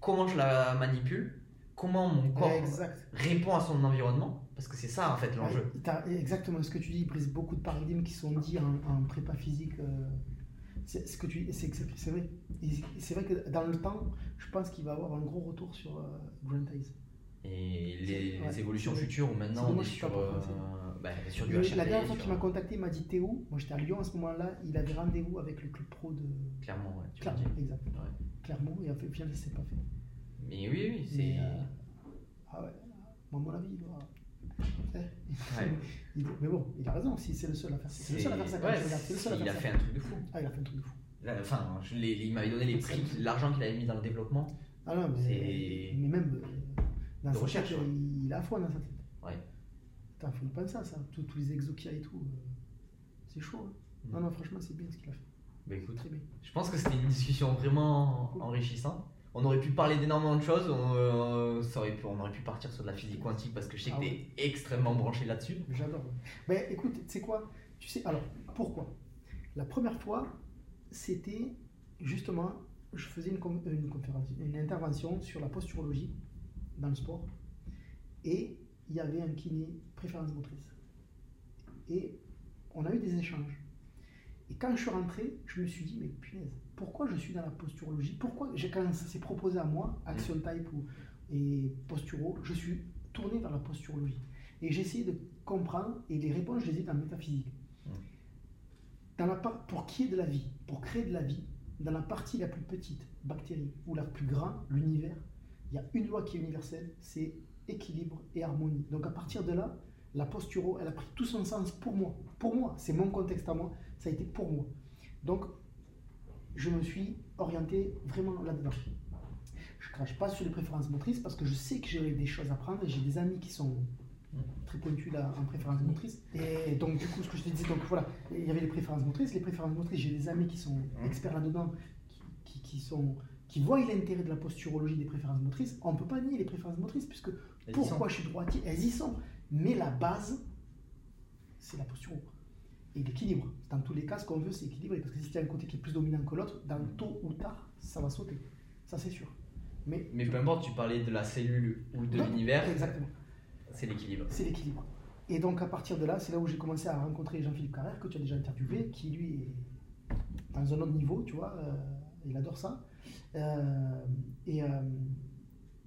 Comment je la manipule Comment mon corps Exact. répond à son environnement Parce que c'est ça, en fait, l'enjeu. Ouais, exactement ce que tu dis. Il brise beaucoup de paradigmes qui sont dits en, en prépa physique. euh, c'est ce que tu c'est vrai. C'est vrai que dans le temps, je pense qu'il va avoir un gros retour sur euh, Grant Hayes. Et les, Ouais, les évolutions futures où maintenant on est sur, pas euh, bah, sur du la dernière fois sur- qu'il m'a contacté, il m'a dit Théo. Moi j'étais à Lyon à ce moment-là. Il avait rendez-vous avec le club pro de Clairement, ouais, tu Clermont. Exact. Ouais. Clermont. Et en fait, finalement, c'est pas fait. Mais oui, oui, c'est. Euh, Ah ouais. Moi, à mon avis, il doit. Ouais. il- Mais bon, il a raison. Si c'est le seul à faire ça. C'est le seul à faire ça. quand ouais, tu regardes, c'est le seul à il a fait un truc de fou. Ah, il a fait un truc de fou. Là, Enfin, je il m'avait donné les prix, l'argent qu'il avait mis dans le développement. Ah non, mais, même euh, dans De sa recherche, tête, ouais. il, il a à fond dans sa tête. Ouais. Putain, faut y penser à ça. Tous, tous les exos qu'il y a et tout. euh, c'est chaud. hein. Mm. Non, non, franchement, c'est bien ce qu'il a fait. Bah écoute, Très bien. je pense que c'était une discussion vraiment enrichissante. On aurait pu parler d'énormément de choses, on, euh, ça aurait pu, on aurait pu partir sur de la physique quantique parce que je sais que Ah tu es extrêmement branché là-dessus. J'adore. Ben écoute, tu sais quoi? Tu sais, alors, pourquoi? La première fois, c'était justement, je faisais une, con- une conférence, une intervention sur la posturologie dans le sport. Et il y avait un kiné préférence motrice. Et on a eu des échanges. Et quand je suis rentré, je me suis dit, mais punaise, pourquoi je suis dans la posturologie? Pourquoi, j'ai- quand ça s'est proposé à moi, Action Type ou, et Posturo, je suis tourné vers la posturologie. Et j'ai essayé de comprendre, et les réponses, je les ai dans la métaphysique. Dans la part, pour qu'il y ait de la vie, pour créer de la vie, dans la partie la plus petite, bactérie, ou la plus grande, l'univers, il y a une loi qui est universelle, c'est équilibre et harmonie. Donc à partir de là, la posturo, elle a pris tout son sens pour moi. Pour moi, c'est mon contexte à moi, ça a été pour moi. Donc, je me suis orienté vraiment là-dedans. Je crache pas sur les préférences motrices parce que je sais que j'ai des choses à prendre et j'ai des amis qui sont très pointus là en préférences motrices. Et donc, du coup, ce que je te disais, donc voilà, il y avait les préférences motrices. Les préférences motrices, j'ai des amis qui sont experts là-dedans, qui, qui, qui sont qui voient l'intérêt de la posturologie des préférences motrices. On ne peut pas nier les préférences motrices puisque Elles pourquoi je suis droitier? Elles y sont. Mais la base, c'est la posture. Et l'équilibre. Dans tous les cas, ce qu'on veut, c'est équilibrer. Parce que si tu as un côté qui est plus dominant que l'autre, dans le tôt ou tard, ça va sauter. Ça, c'est sûr. Mais, Mais peu importe, tu parlais de la cellule ou de l'univers, Exactement. c'est l'équilibre. C'est l'équilibre. Et donc à partir de là, c'est là où j'ai commencé à rencontrer Jean-Philippe Carrère, que tu as déjà interviewé, qui lui est dans un autre niveau, tu vois, euh, il adore ça. Euh, et, euh,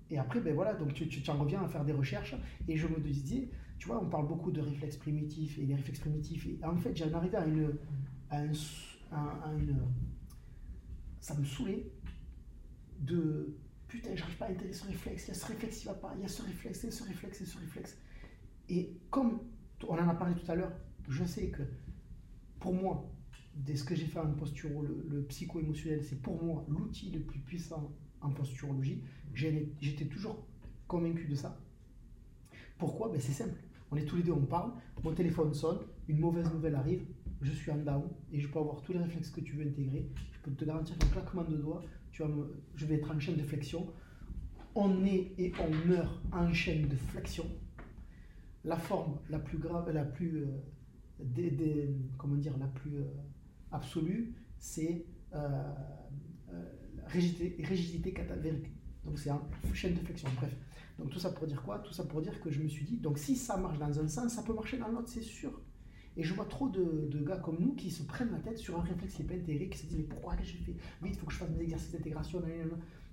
et après, ben voilà, donc tu, tu, tu en reviens à faire des recherches, et je me disais, tu vois, on parle beaucoup de réflexes primitifs et les réflexes primitifs, et en fait, j'en arrivé à une, à un- à- à une. Ça me saoulait de. Putain, j'arrive pas à intégrer ce réflexe, il y a ce réflexe qui va pas, il y a ce réflexe, et ce réflexe, et ce réflexe. Et comme on en a parlé tout à l'heure, je sais que pour moi, dès ce que j'ai fait en posturo, le, psycho-émotionnel, c'est pour moi l'outil le plus puissant en posturologie. J'étais toujours convaincu de ça. Pourquoi? Ben C'est simple. On est tous les deux, on parle, mon téléphone sonne, une mauvaise nouvelle arrive, je suis en down et je peux avoir tous les réflexes que tu veux intégrer. Je peux te garantir qu'un claquement de doigts, tu vas me, je vais être en chaîne de flexion. On est et on meurt en chaîne de flexion. La forme la plus grave, la plus, euh, comment dire, la plus euh, absolue, c'est euh, euh, rigidité, rigidité. Donc c'est en chaîne de flexion. Bref. Donc tout ça pour dire quoi? Tout ça pour dire que je me suis dit, donc si ça marche dans un sens, ça peut marcher dans l'autre, c'est sûr. Et je vois trop de, de gars comme nous qui se prennent la tête sur un réflexe qui n'est pas intégré, qui se disent mais pourquoi je fais? Vite, il faut que je fasse mes exercices d'intégration.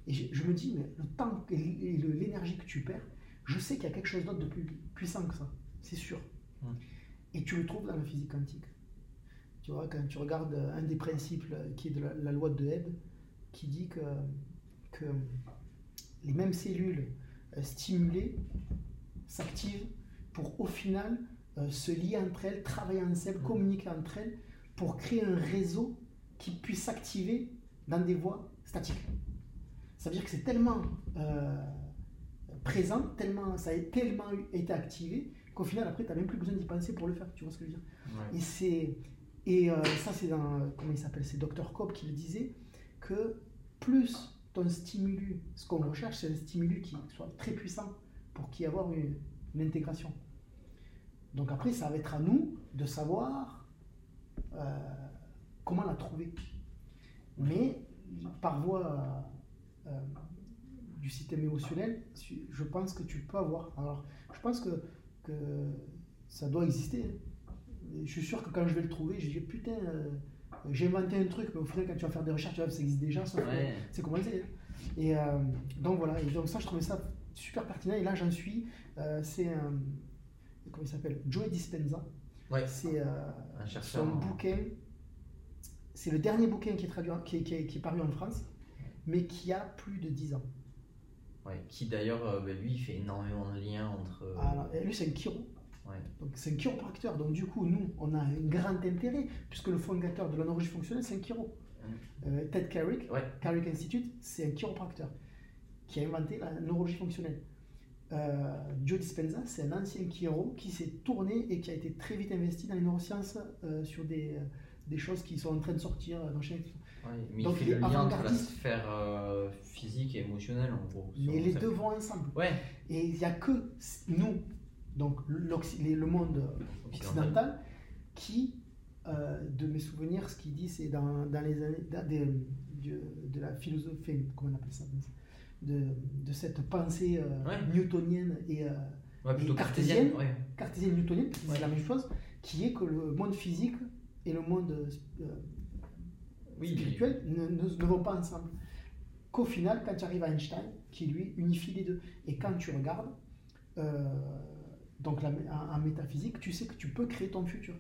Et je, je me dis, mais le temps et l'énergie que tu perds, je sais qu'il y a quelque chose d'autre de plus puissant que ça, c'est sûr. Mm. Et tu le trouves dans la physique quantique. Tu vois, quand tu regardes un des principes qui est de la, la loi de Hebb, qui dit que, que les mêmes cellules stimulées s'activent pour au final euh, se lier entre elles, travailler ensemble, Mm. communiquer entre elles, pour créer un réseau qui puisse s'activer dans des voies statiques. Ça veut dire que c'est tellement euh, présent, tellement, ça a tellement été activé qu'au final, après, tu n'as même plus besoin d'y penser pour le faire. Tu vois ce que je veux dire? Ouais. et, c'est, et euh, ça, c'est dans. Comment il s'appelle? C'est Dr. Cobb qui le disait que plus ton stimulus, ce qu'on recherche, c'est un stimulus qui soit très puissant pour qu'il y ait avoir une, une intégration. Donc après, ça va être à nous de savoir euh, comment la trouver. Mais par voie euh, du système émotionnel, je pense que tu peux avoir. Alors, je pense que, que ça doit exister. Je suis sûr que quand je vais le trouver, je dis putain, euh, j'ai inventé un truc, mais au final, quand tu vas faire des recherches, tu vois, ça existe déjà, sauf que Ouais. c'est commencé. Et euh, donc voilà, et donc ça, je trouvais ça super pertinent. Et là, j'en suis. euh, c'est un. Comment il s'appelle? Joey Dispenza. Ouais. C'est euh, Un chercheur. son bouquin. C'est le dernier bouquin qui est, traduit, qui, est, qui est- qui est paru en France, mais qui a plus de 10 ans. Ouais, qui d'ailleurs, bah, lui, il fait énormément de liens entre. Alors, et lui, c'est un chiro. Ouais. Donc, c'est un chiropracteur. Donc, du coup, nous, on a un grand intérêt, puisque le fondateur de la neurologie fonctionnelle, c'est un chiro. Euh, Ted Carrick, Ouais. Carrick Institute, c'est un chiropracteur qui a inventé la neurologie fonctionnelle. Euh, Joe Dispenza, c'est un ancien chiro qui s'est tourné et qui a été très vite investi dans les neurosciences euh, sur des, des choses qui sont en train de sortir dans chaque... Ouais, mais Donc, il fait est le lien entre la sphère euh, physique et émotionnelle, en gros. Mais les deux vont ensemble. Ouais, Et il n'y a que nous, donc le monde occidental. qui, euh, de mes souvenirs, ce qu'il dit, c'est dans, dans les années de, de la philosophie, comment on appelle ça de, de cette pensée euh, Ouais. newtonienne et euh, Ouais, et cartésienne. cartésienne. Ouais. cartésienne newtonienne, c'est la même chose, qui est que le monde physique et le monde Oui, spirituel ne, ne- ne vont pas ensemble. Qu'au final, quand tu arrives à Einstein, qui lui unifie les deux, et quand tu regardes, euh, donc la- en, en métaphysique, tu sais que tu peux créer ton futur.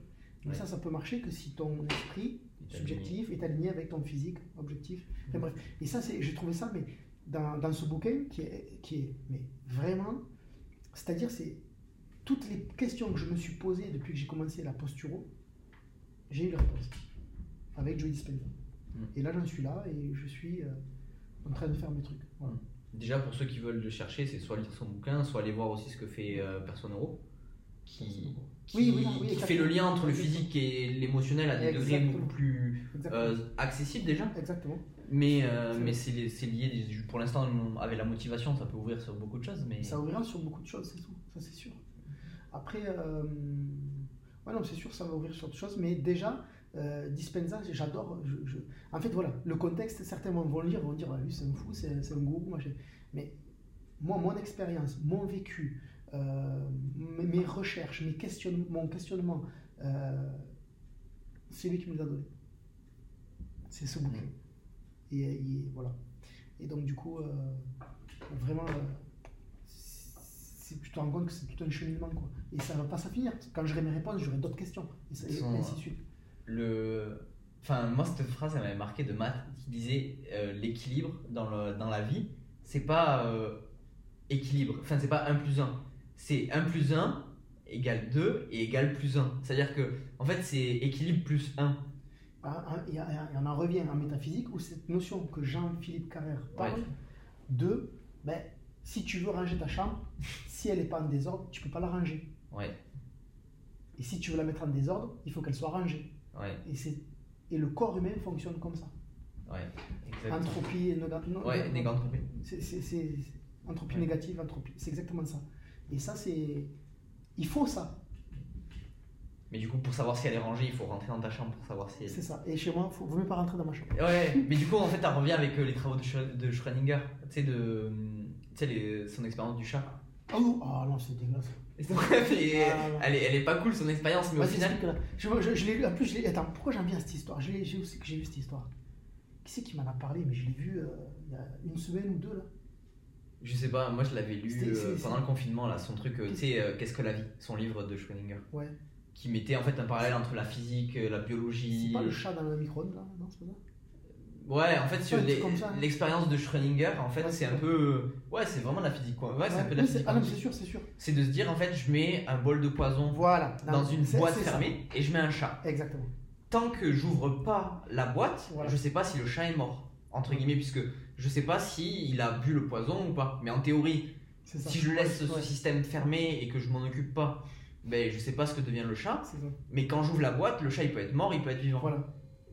Mais ça, ça peut marcher que si ton esprit est subjectif est aligné avec ton physique objectif. Enfin, Mhm. bref. Et ça, c'est, j'ai trouvé ça, mais dans, dans ce bouquin qui est, qui est mais vraiment, c'est-à-dire, c'est toutes les questions que je me suis posées depuis que j'ai commencé la posturo, j'ai eu les réponses avec Joey Dispenza. Mhm. Et là, j'en suis là et je suis euh, en train de faire mes trucs. Voilà. Déjà, pour ceux qui veulent le chercher, c'est soit lire son bouquin, soit aller voir aussi ce que fait euh, Personneuro, qui, qui, Oui, oui, oui, qui exactement. fait le lien entre le physique et l'émotionnel à des degrés Exactement. beaucoup plus euh, accessibles déjà. Exactement. Mais, euh, C'est mais c'est li- c'est lié, des- pour l'instant, avec la motivation, ça peut ouvrir sur beaucoup de choses. Mais Ça ouvrira sur beaucoup de choses, c'est tout. Ça, c'est sûr. Après, euh, ouais, non, c'est sûr, ça va ouvrir sur d'autres choses. Mais déjà, euh, Dispenza, j'adore. Je, je- En fait, voilà, le contexte, certains vont lire, vont dire, Ah, lui, c'est un fou, c'est un gourou, machin. Mais moi, mon expérience, mon vécu, euh, mes, recherches, mes questionnements, mon questionnement, euh, c'est lui qui me les a donnés. C'est ce bouquin. Et, et voilà. Et donc, du coup, euh, vraiment, c'est- tu te rends compte que c'est tout un cheminement. Quoi. Et ça va pas s'en finir. Quand j'aurai mes réponses, j'aurai d'autres questions. Et, ça- et ainsi de suite. Le enfin moi cette phrase elle m'avait marqué de maths qui disait euh, l'équilibre dans, le, dans la vie c'est pas euh, équilibre enfin c'est pas 1 plus 1 c'est 1 plus 1 égale 2 et égale plus 1 c'est à dire que en fait c'est équilibre plus 1 Ah, ah, Et et on en revient en métaphysique où cette notion que Jean-Philippe Carrère parle Ouais. de ben, si tu veux ranger ta chambre, si elle n'est pas en désordre, tu peux pas la ranger. ouais Et si tu veux la mettre en désordre, il faut qu'elle soit rangée. Ouais Et, et le corps humain fonctionne comme ça. ouais exactement Entropie et ouais négantropie. c'est, entropie négative, entropie. C'est exactement ça. Et ça, c'est. Il faut ça. mais du coup pour savoir si elle est rangée il faut rentrer dans ta chambre pour savoir si elle C'est ça. Et chez moi, il vaut mieux pas rentrer dans ma chambre. Ouais, mais du coup, en fait, ça revient avec euh, les travaux de, Schrö- de Schrödinger, tu sais, de, tu sais, les- son expérience du chat. Oh, ah non, c'est dégueulasse. Bref, elle est, Ah, elle, est, elle est pas cool son expérience, mais au Vas-y, final. explique-la. Je, je, je l'ai lu. En plus, je l'ai. Attends, pourquoi j'aime bien cette histoire? Je l'ai, j'ai aussi que j'ai lu cette histoire. Qui c'est qui m'en a parlé? Mais je l'ai vu euh, il y a une semaine ou deux là. Je sais pas, moi je l'avais lu C'était- euh, pendant le confinement, là, son truc, euh, tu Qu'est-ce- sais, euh, Qu'est-ce que la vie? Son livre de Schrödinger. Ouais. Qui mettait en fait un parallèle entre la physique, la biologie. C'est pas le chat dans le micro-ondes là Non, c'est pas ça? Ouais, en fait, l'expérience de Schrödinger, en fait, Ouais, c'est un peu. Ouais, c'est vraiment la physique, quoi. Ouais, c'est un peu de la physique. Ah non, c'est sûr, c'est sûr. C'est de se dire, en fait, je mets un bol de poison Voilà. Non, dans une boîte ça. fermée et je mets un chat. Exactement. tant que j'ouvre pas la boîte, Voilà. je sais pas si le chat est mort, entre guillemets, puisque je sais pas si il a bu le poison ou pas. Mais en théorie, ça. si je laisse ce système fermé et que je m'en occupe pas, ben je sais pas ce que devient le chat. Ça. Mais quand j'ouvre la boîte, le chat il peut être mort, il peut être vivant. Voilà.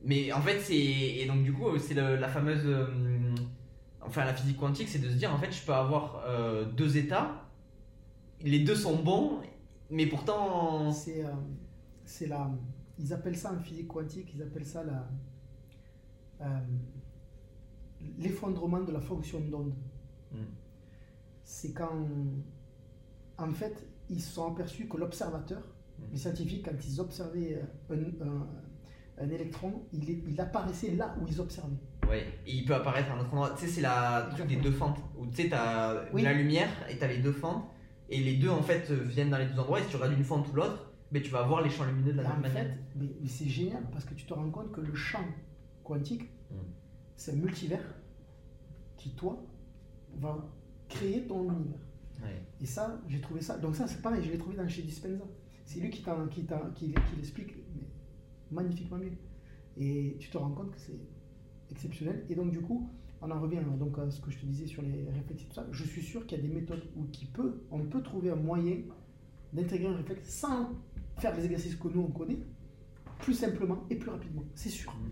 Mais en fait, c'est. Et donc, du coup, c'est le- la fameuse. euh, Enfin, la physique quantique, c'est de se dire, en fait, je peux avoir euh, deux états, les deux sont bons, mais pourtant. C'est, euh, c'est la. Ils appellent ça en physique quantique, ils appellent ça la. euh, l'effondrement de la fonction d'onde. Mm. C'est quand. En fait, ils se sont aperçus que l'observateur, Mm. les scientifiques, quand ils observaient euh, un, un- un électron, il, est- il apparaissait là où ils observaient. Ouais, et il peut apparaître à un autre endroit. Tu sais, c'est la truc des deux fentes. Où tu sais, t'as Oui. la lumière et t'as les deux fentes. Et les deux, en fait, viennent dans les deux endroits. Et si tu regardes une fente ou l'autre, ben, tu vas voir les champs lumineux de la Et même en manière. fait, mais, mais c'est génial parce que tu te rends compte que le champ quantique, Mm. c'est un multivers qui, toi, va créer ton univers. Ouais. Et ça, j'ai trouvé ça. Donc, ça, c'est pareil, je l'ai trouvé dans chez Dispenza. C'est lui qui, qui, qui, qui l'explique mais magnifiquement bien. Et tu te rends compte que c'est exceptionnel. Et donc, du coup, on en revient donc, à ce que je te disais sur les réflexes et tout ça. Je suis sûr qu'il y a des méthodes où qui peut, on peut trouver un moyen d'intégrer un réflexe sans faire les exercices que nous on connaît, plus simplement et plus rapidement. C'est sûr. Mm.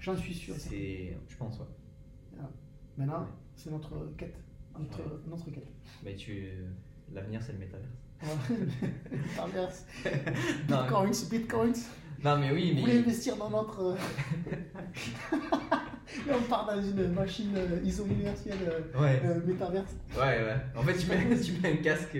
J'en suis sûr. C'est. Je pense, ouais. Maintenant, Ouais. c'est notre quête. Notre, Ouais. notre quête. Mais tu. L'avenir, c'est le métaverse. Non, Bitcoins, bitcoins. Non, mais oui, Vous voulez mais. investir dans notre. euh, on part dans une machine euh, ISO universelle euh, Ouais, euh, métaverse ouais, ouais. En fait, tu mets, tu mets un casque.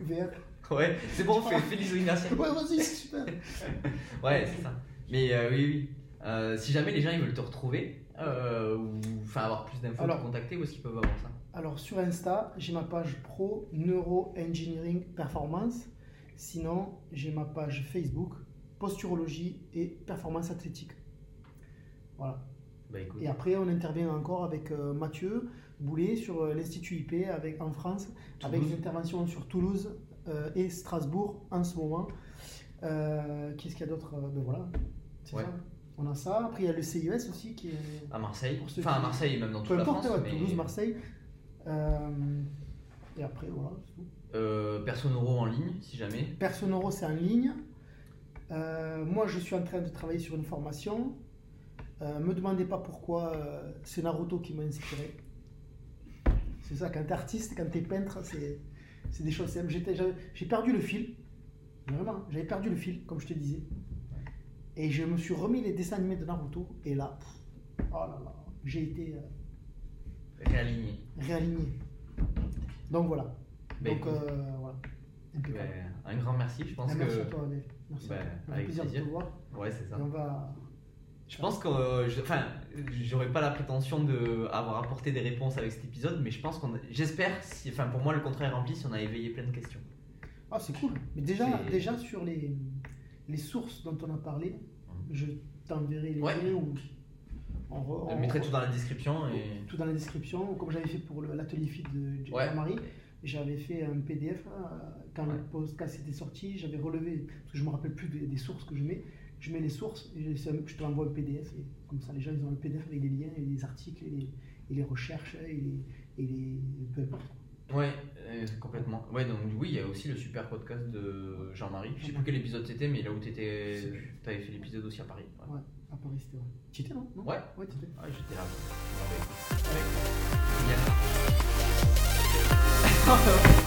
VR. Ouais, c'est bon, fais, fais l'isolation. Ouais, vas-y, c'est super. Ouais, c'est ça. Mais oui, oui. Si jamais les gens ils veulent te retrouver, ou enfin avoir plus d'infos, te contacter, où est-ce qu'ils peuvent avoir ça? Alors, sur Insta, j'ai ma page pro Neuro Engineering Performance. Sinon, j'ai ma page Facebook Posturologie et Performance Athlétique. Voilà. Bah. Et après, on intervient encore avec euh, Mathieu Boulet sur euh, l'Institut IP avec, en France, avec une intervention sur Toulouse euh, et Strasbourg en ce moment. Qu'est-ce qu'il y a d'autre Ben voilà, c'est Ouais. ça. On a ça. Après, il y a le CIS aussi qui est. À Marseille. Pour Enfin, à Marseille, même dans toute Peu la importe, France. mais... Toulouse, Marseille. Et après, voilà, c'est tout. Personne euro en ligne, si jamais. Personnoro, c'est en ligne. Euh, moi, je suis en train de travailler sur une formation. Euh, me demandez pas pourquoi euh, c'est Naruto qui m'a inspiré. C'est ça, quand t'es artiste, quand t'es peintre, c'est, c'est des choses simples. J'ai perdu le fil. Vraiment, j'avais perdu le fil, comme je te disais. Et je me suis remis les dessins animés de Naruto. Et là, pff, oh là là, j'ai été euh, Réaligné. réaligné. Donc voilà. Bah, Donc voilà. Ben, un grand merci. Je pense Ah, merci que. à toi. Merci. Ben, Ça fait avec plaisir de te voir. Ouais, c'est ça. Et on va. Je pense que, enfin, j'aurais pas la prétention de avoir apporté des réponses avec cet épisode, mais je pense qu'on, j'espère, si, enfin, pour moi, le contrat est rempli si on a éveillé plein de questions. Ah, c'est cool. Mais déjà, déjà sur les, les sources dont on a parlé, je t'enverrai les Ouais. liens ou on, re- Je on- mettrai tout dans la description et. tout dans la description. Comme j'avais fait pour l'atelier fit de Ouais. Jean-Marie, j'avais fait un PDF euh, quand Ouais. le podcast était sorti. J'avais relevé, parce que je me rappelle plus des, des sources que je mets. Je mets les sources et je, te l'envoie un PDF. Et comme ça, les gens ils ont le PDF avec les liens et les articles et les, et les recherches et les, et les peu importe. Ouais, euh, complètement. Ouais, donc oui, il y a aussi le super podcast de Jean-Marie. Je sais plus quel épisode c'était, mais là où sais plus. t'avais fait l'épisode aussi à Paris. Ouais, Ouais, à Paris, c'était vrai. Tu étais, non, non? Ouais. Ouais, tu étais. Ouais, j'étais là. Ouais.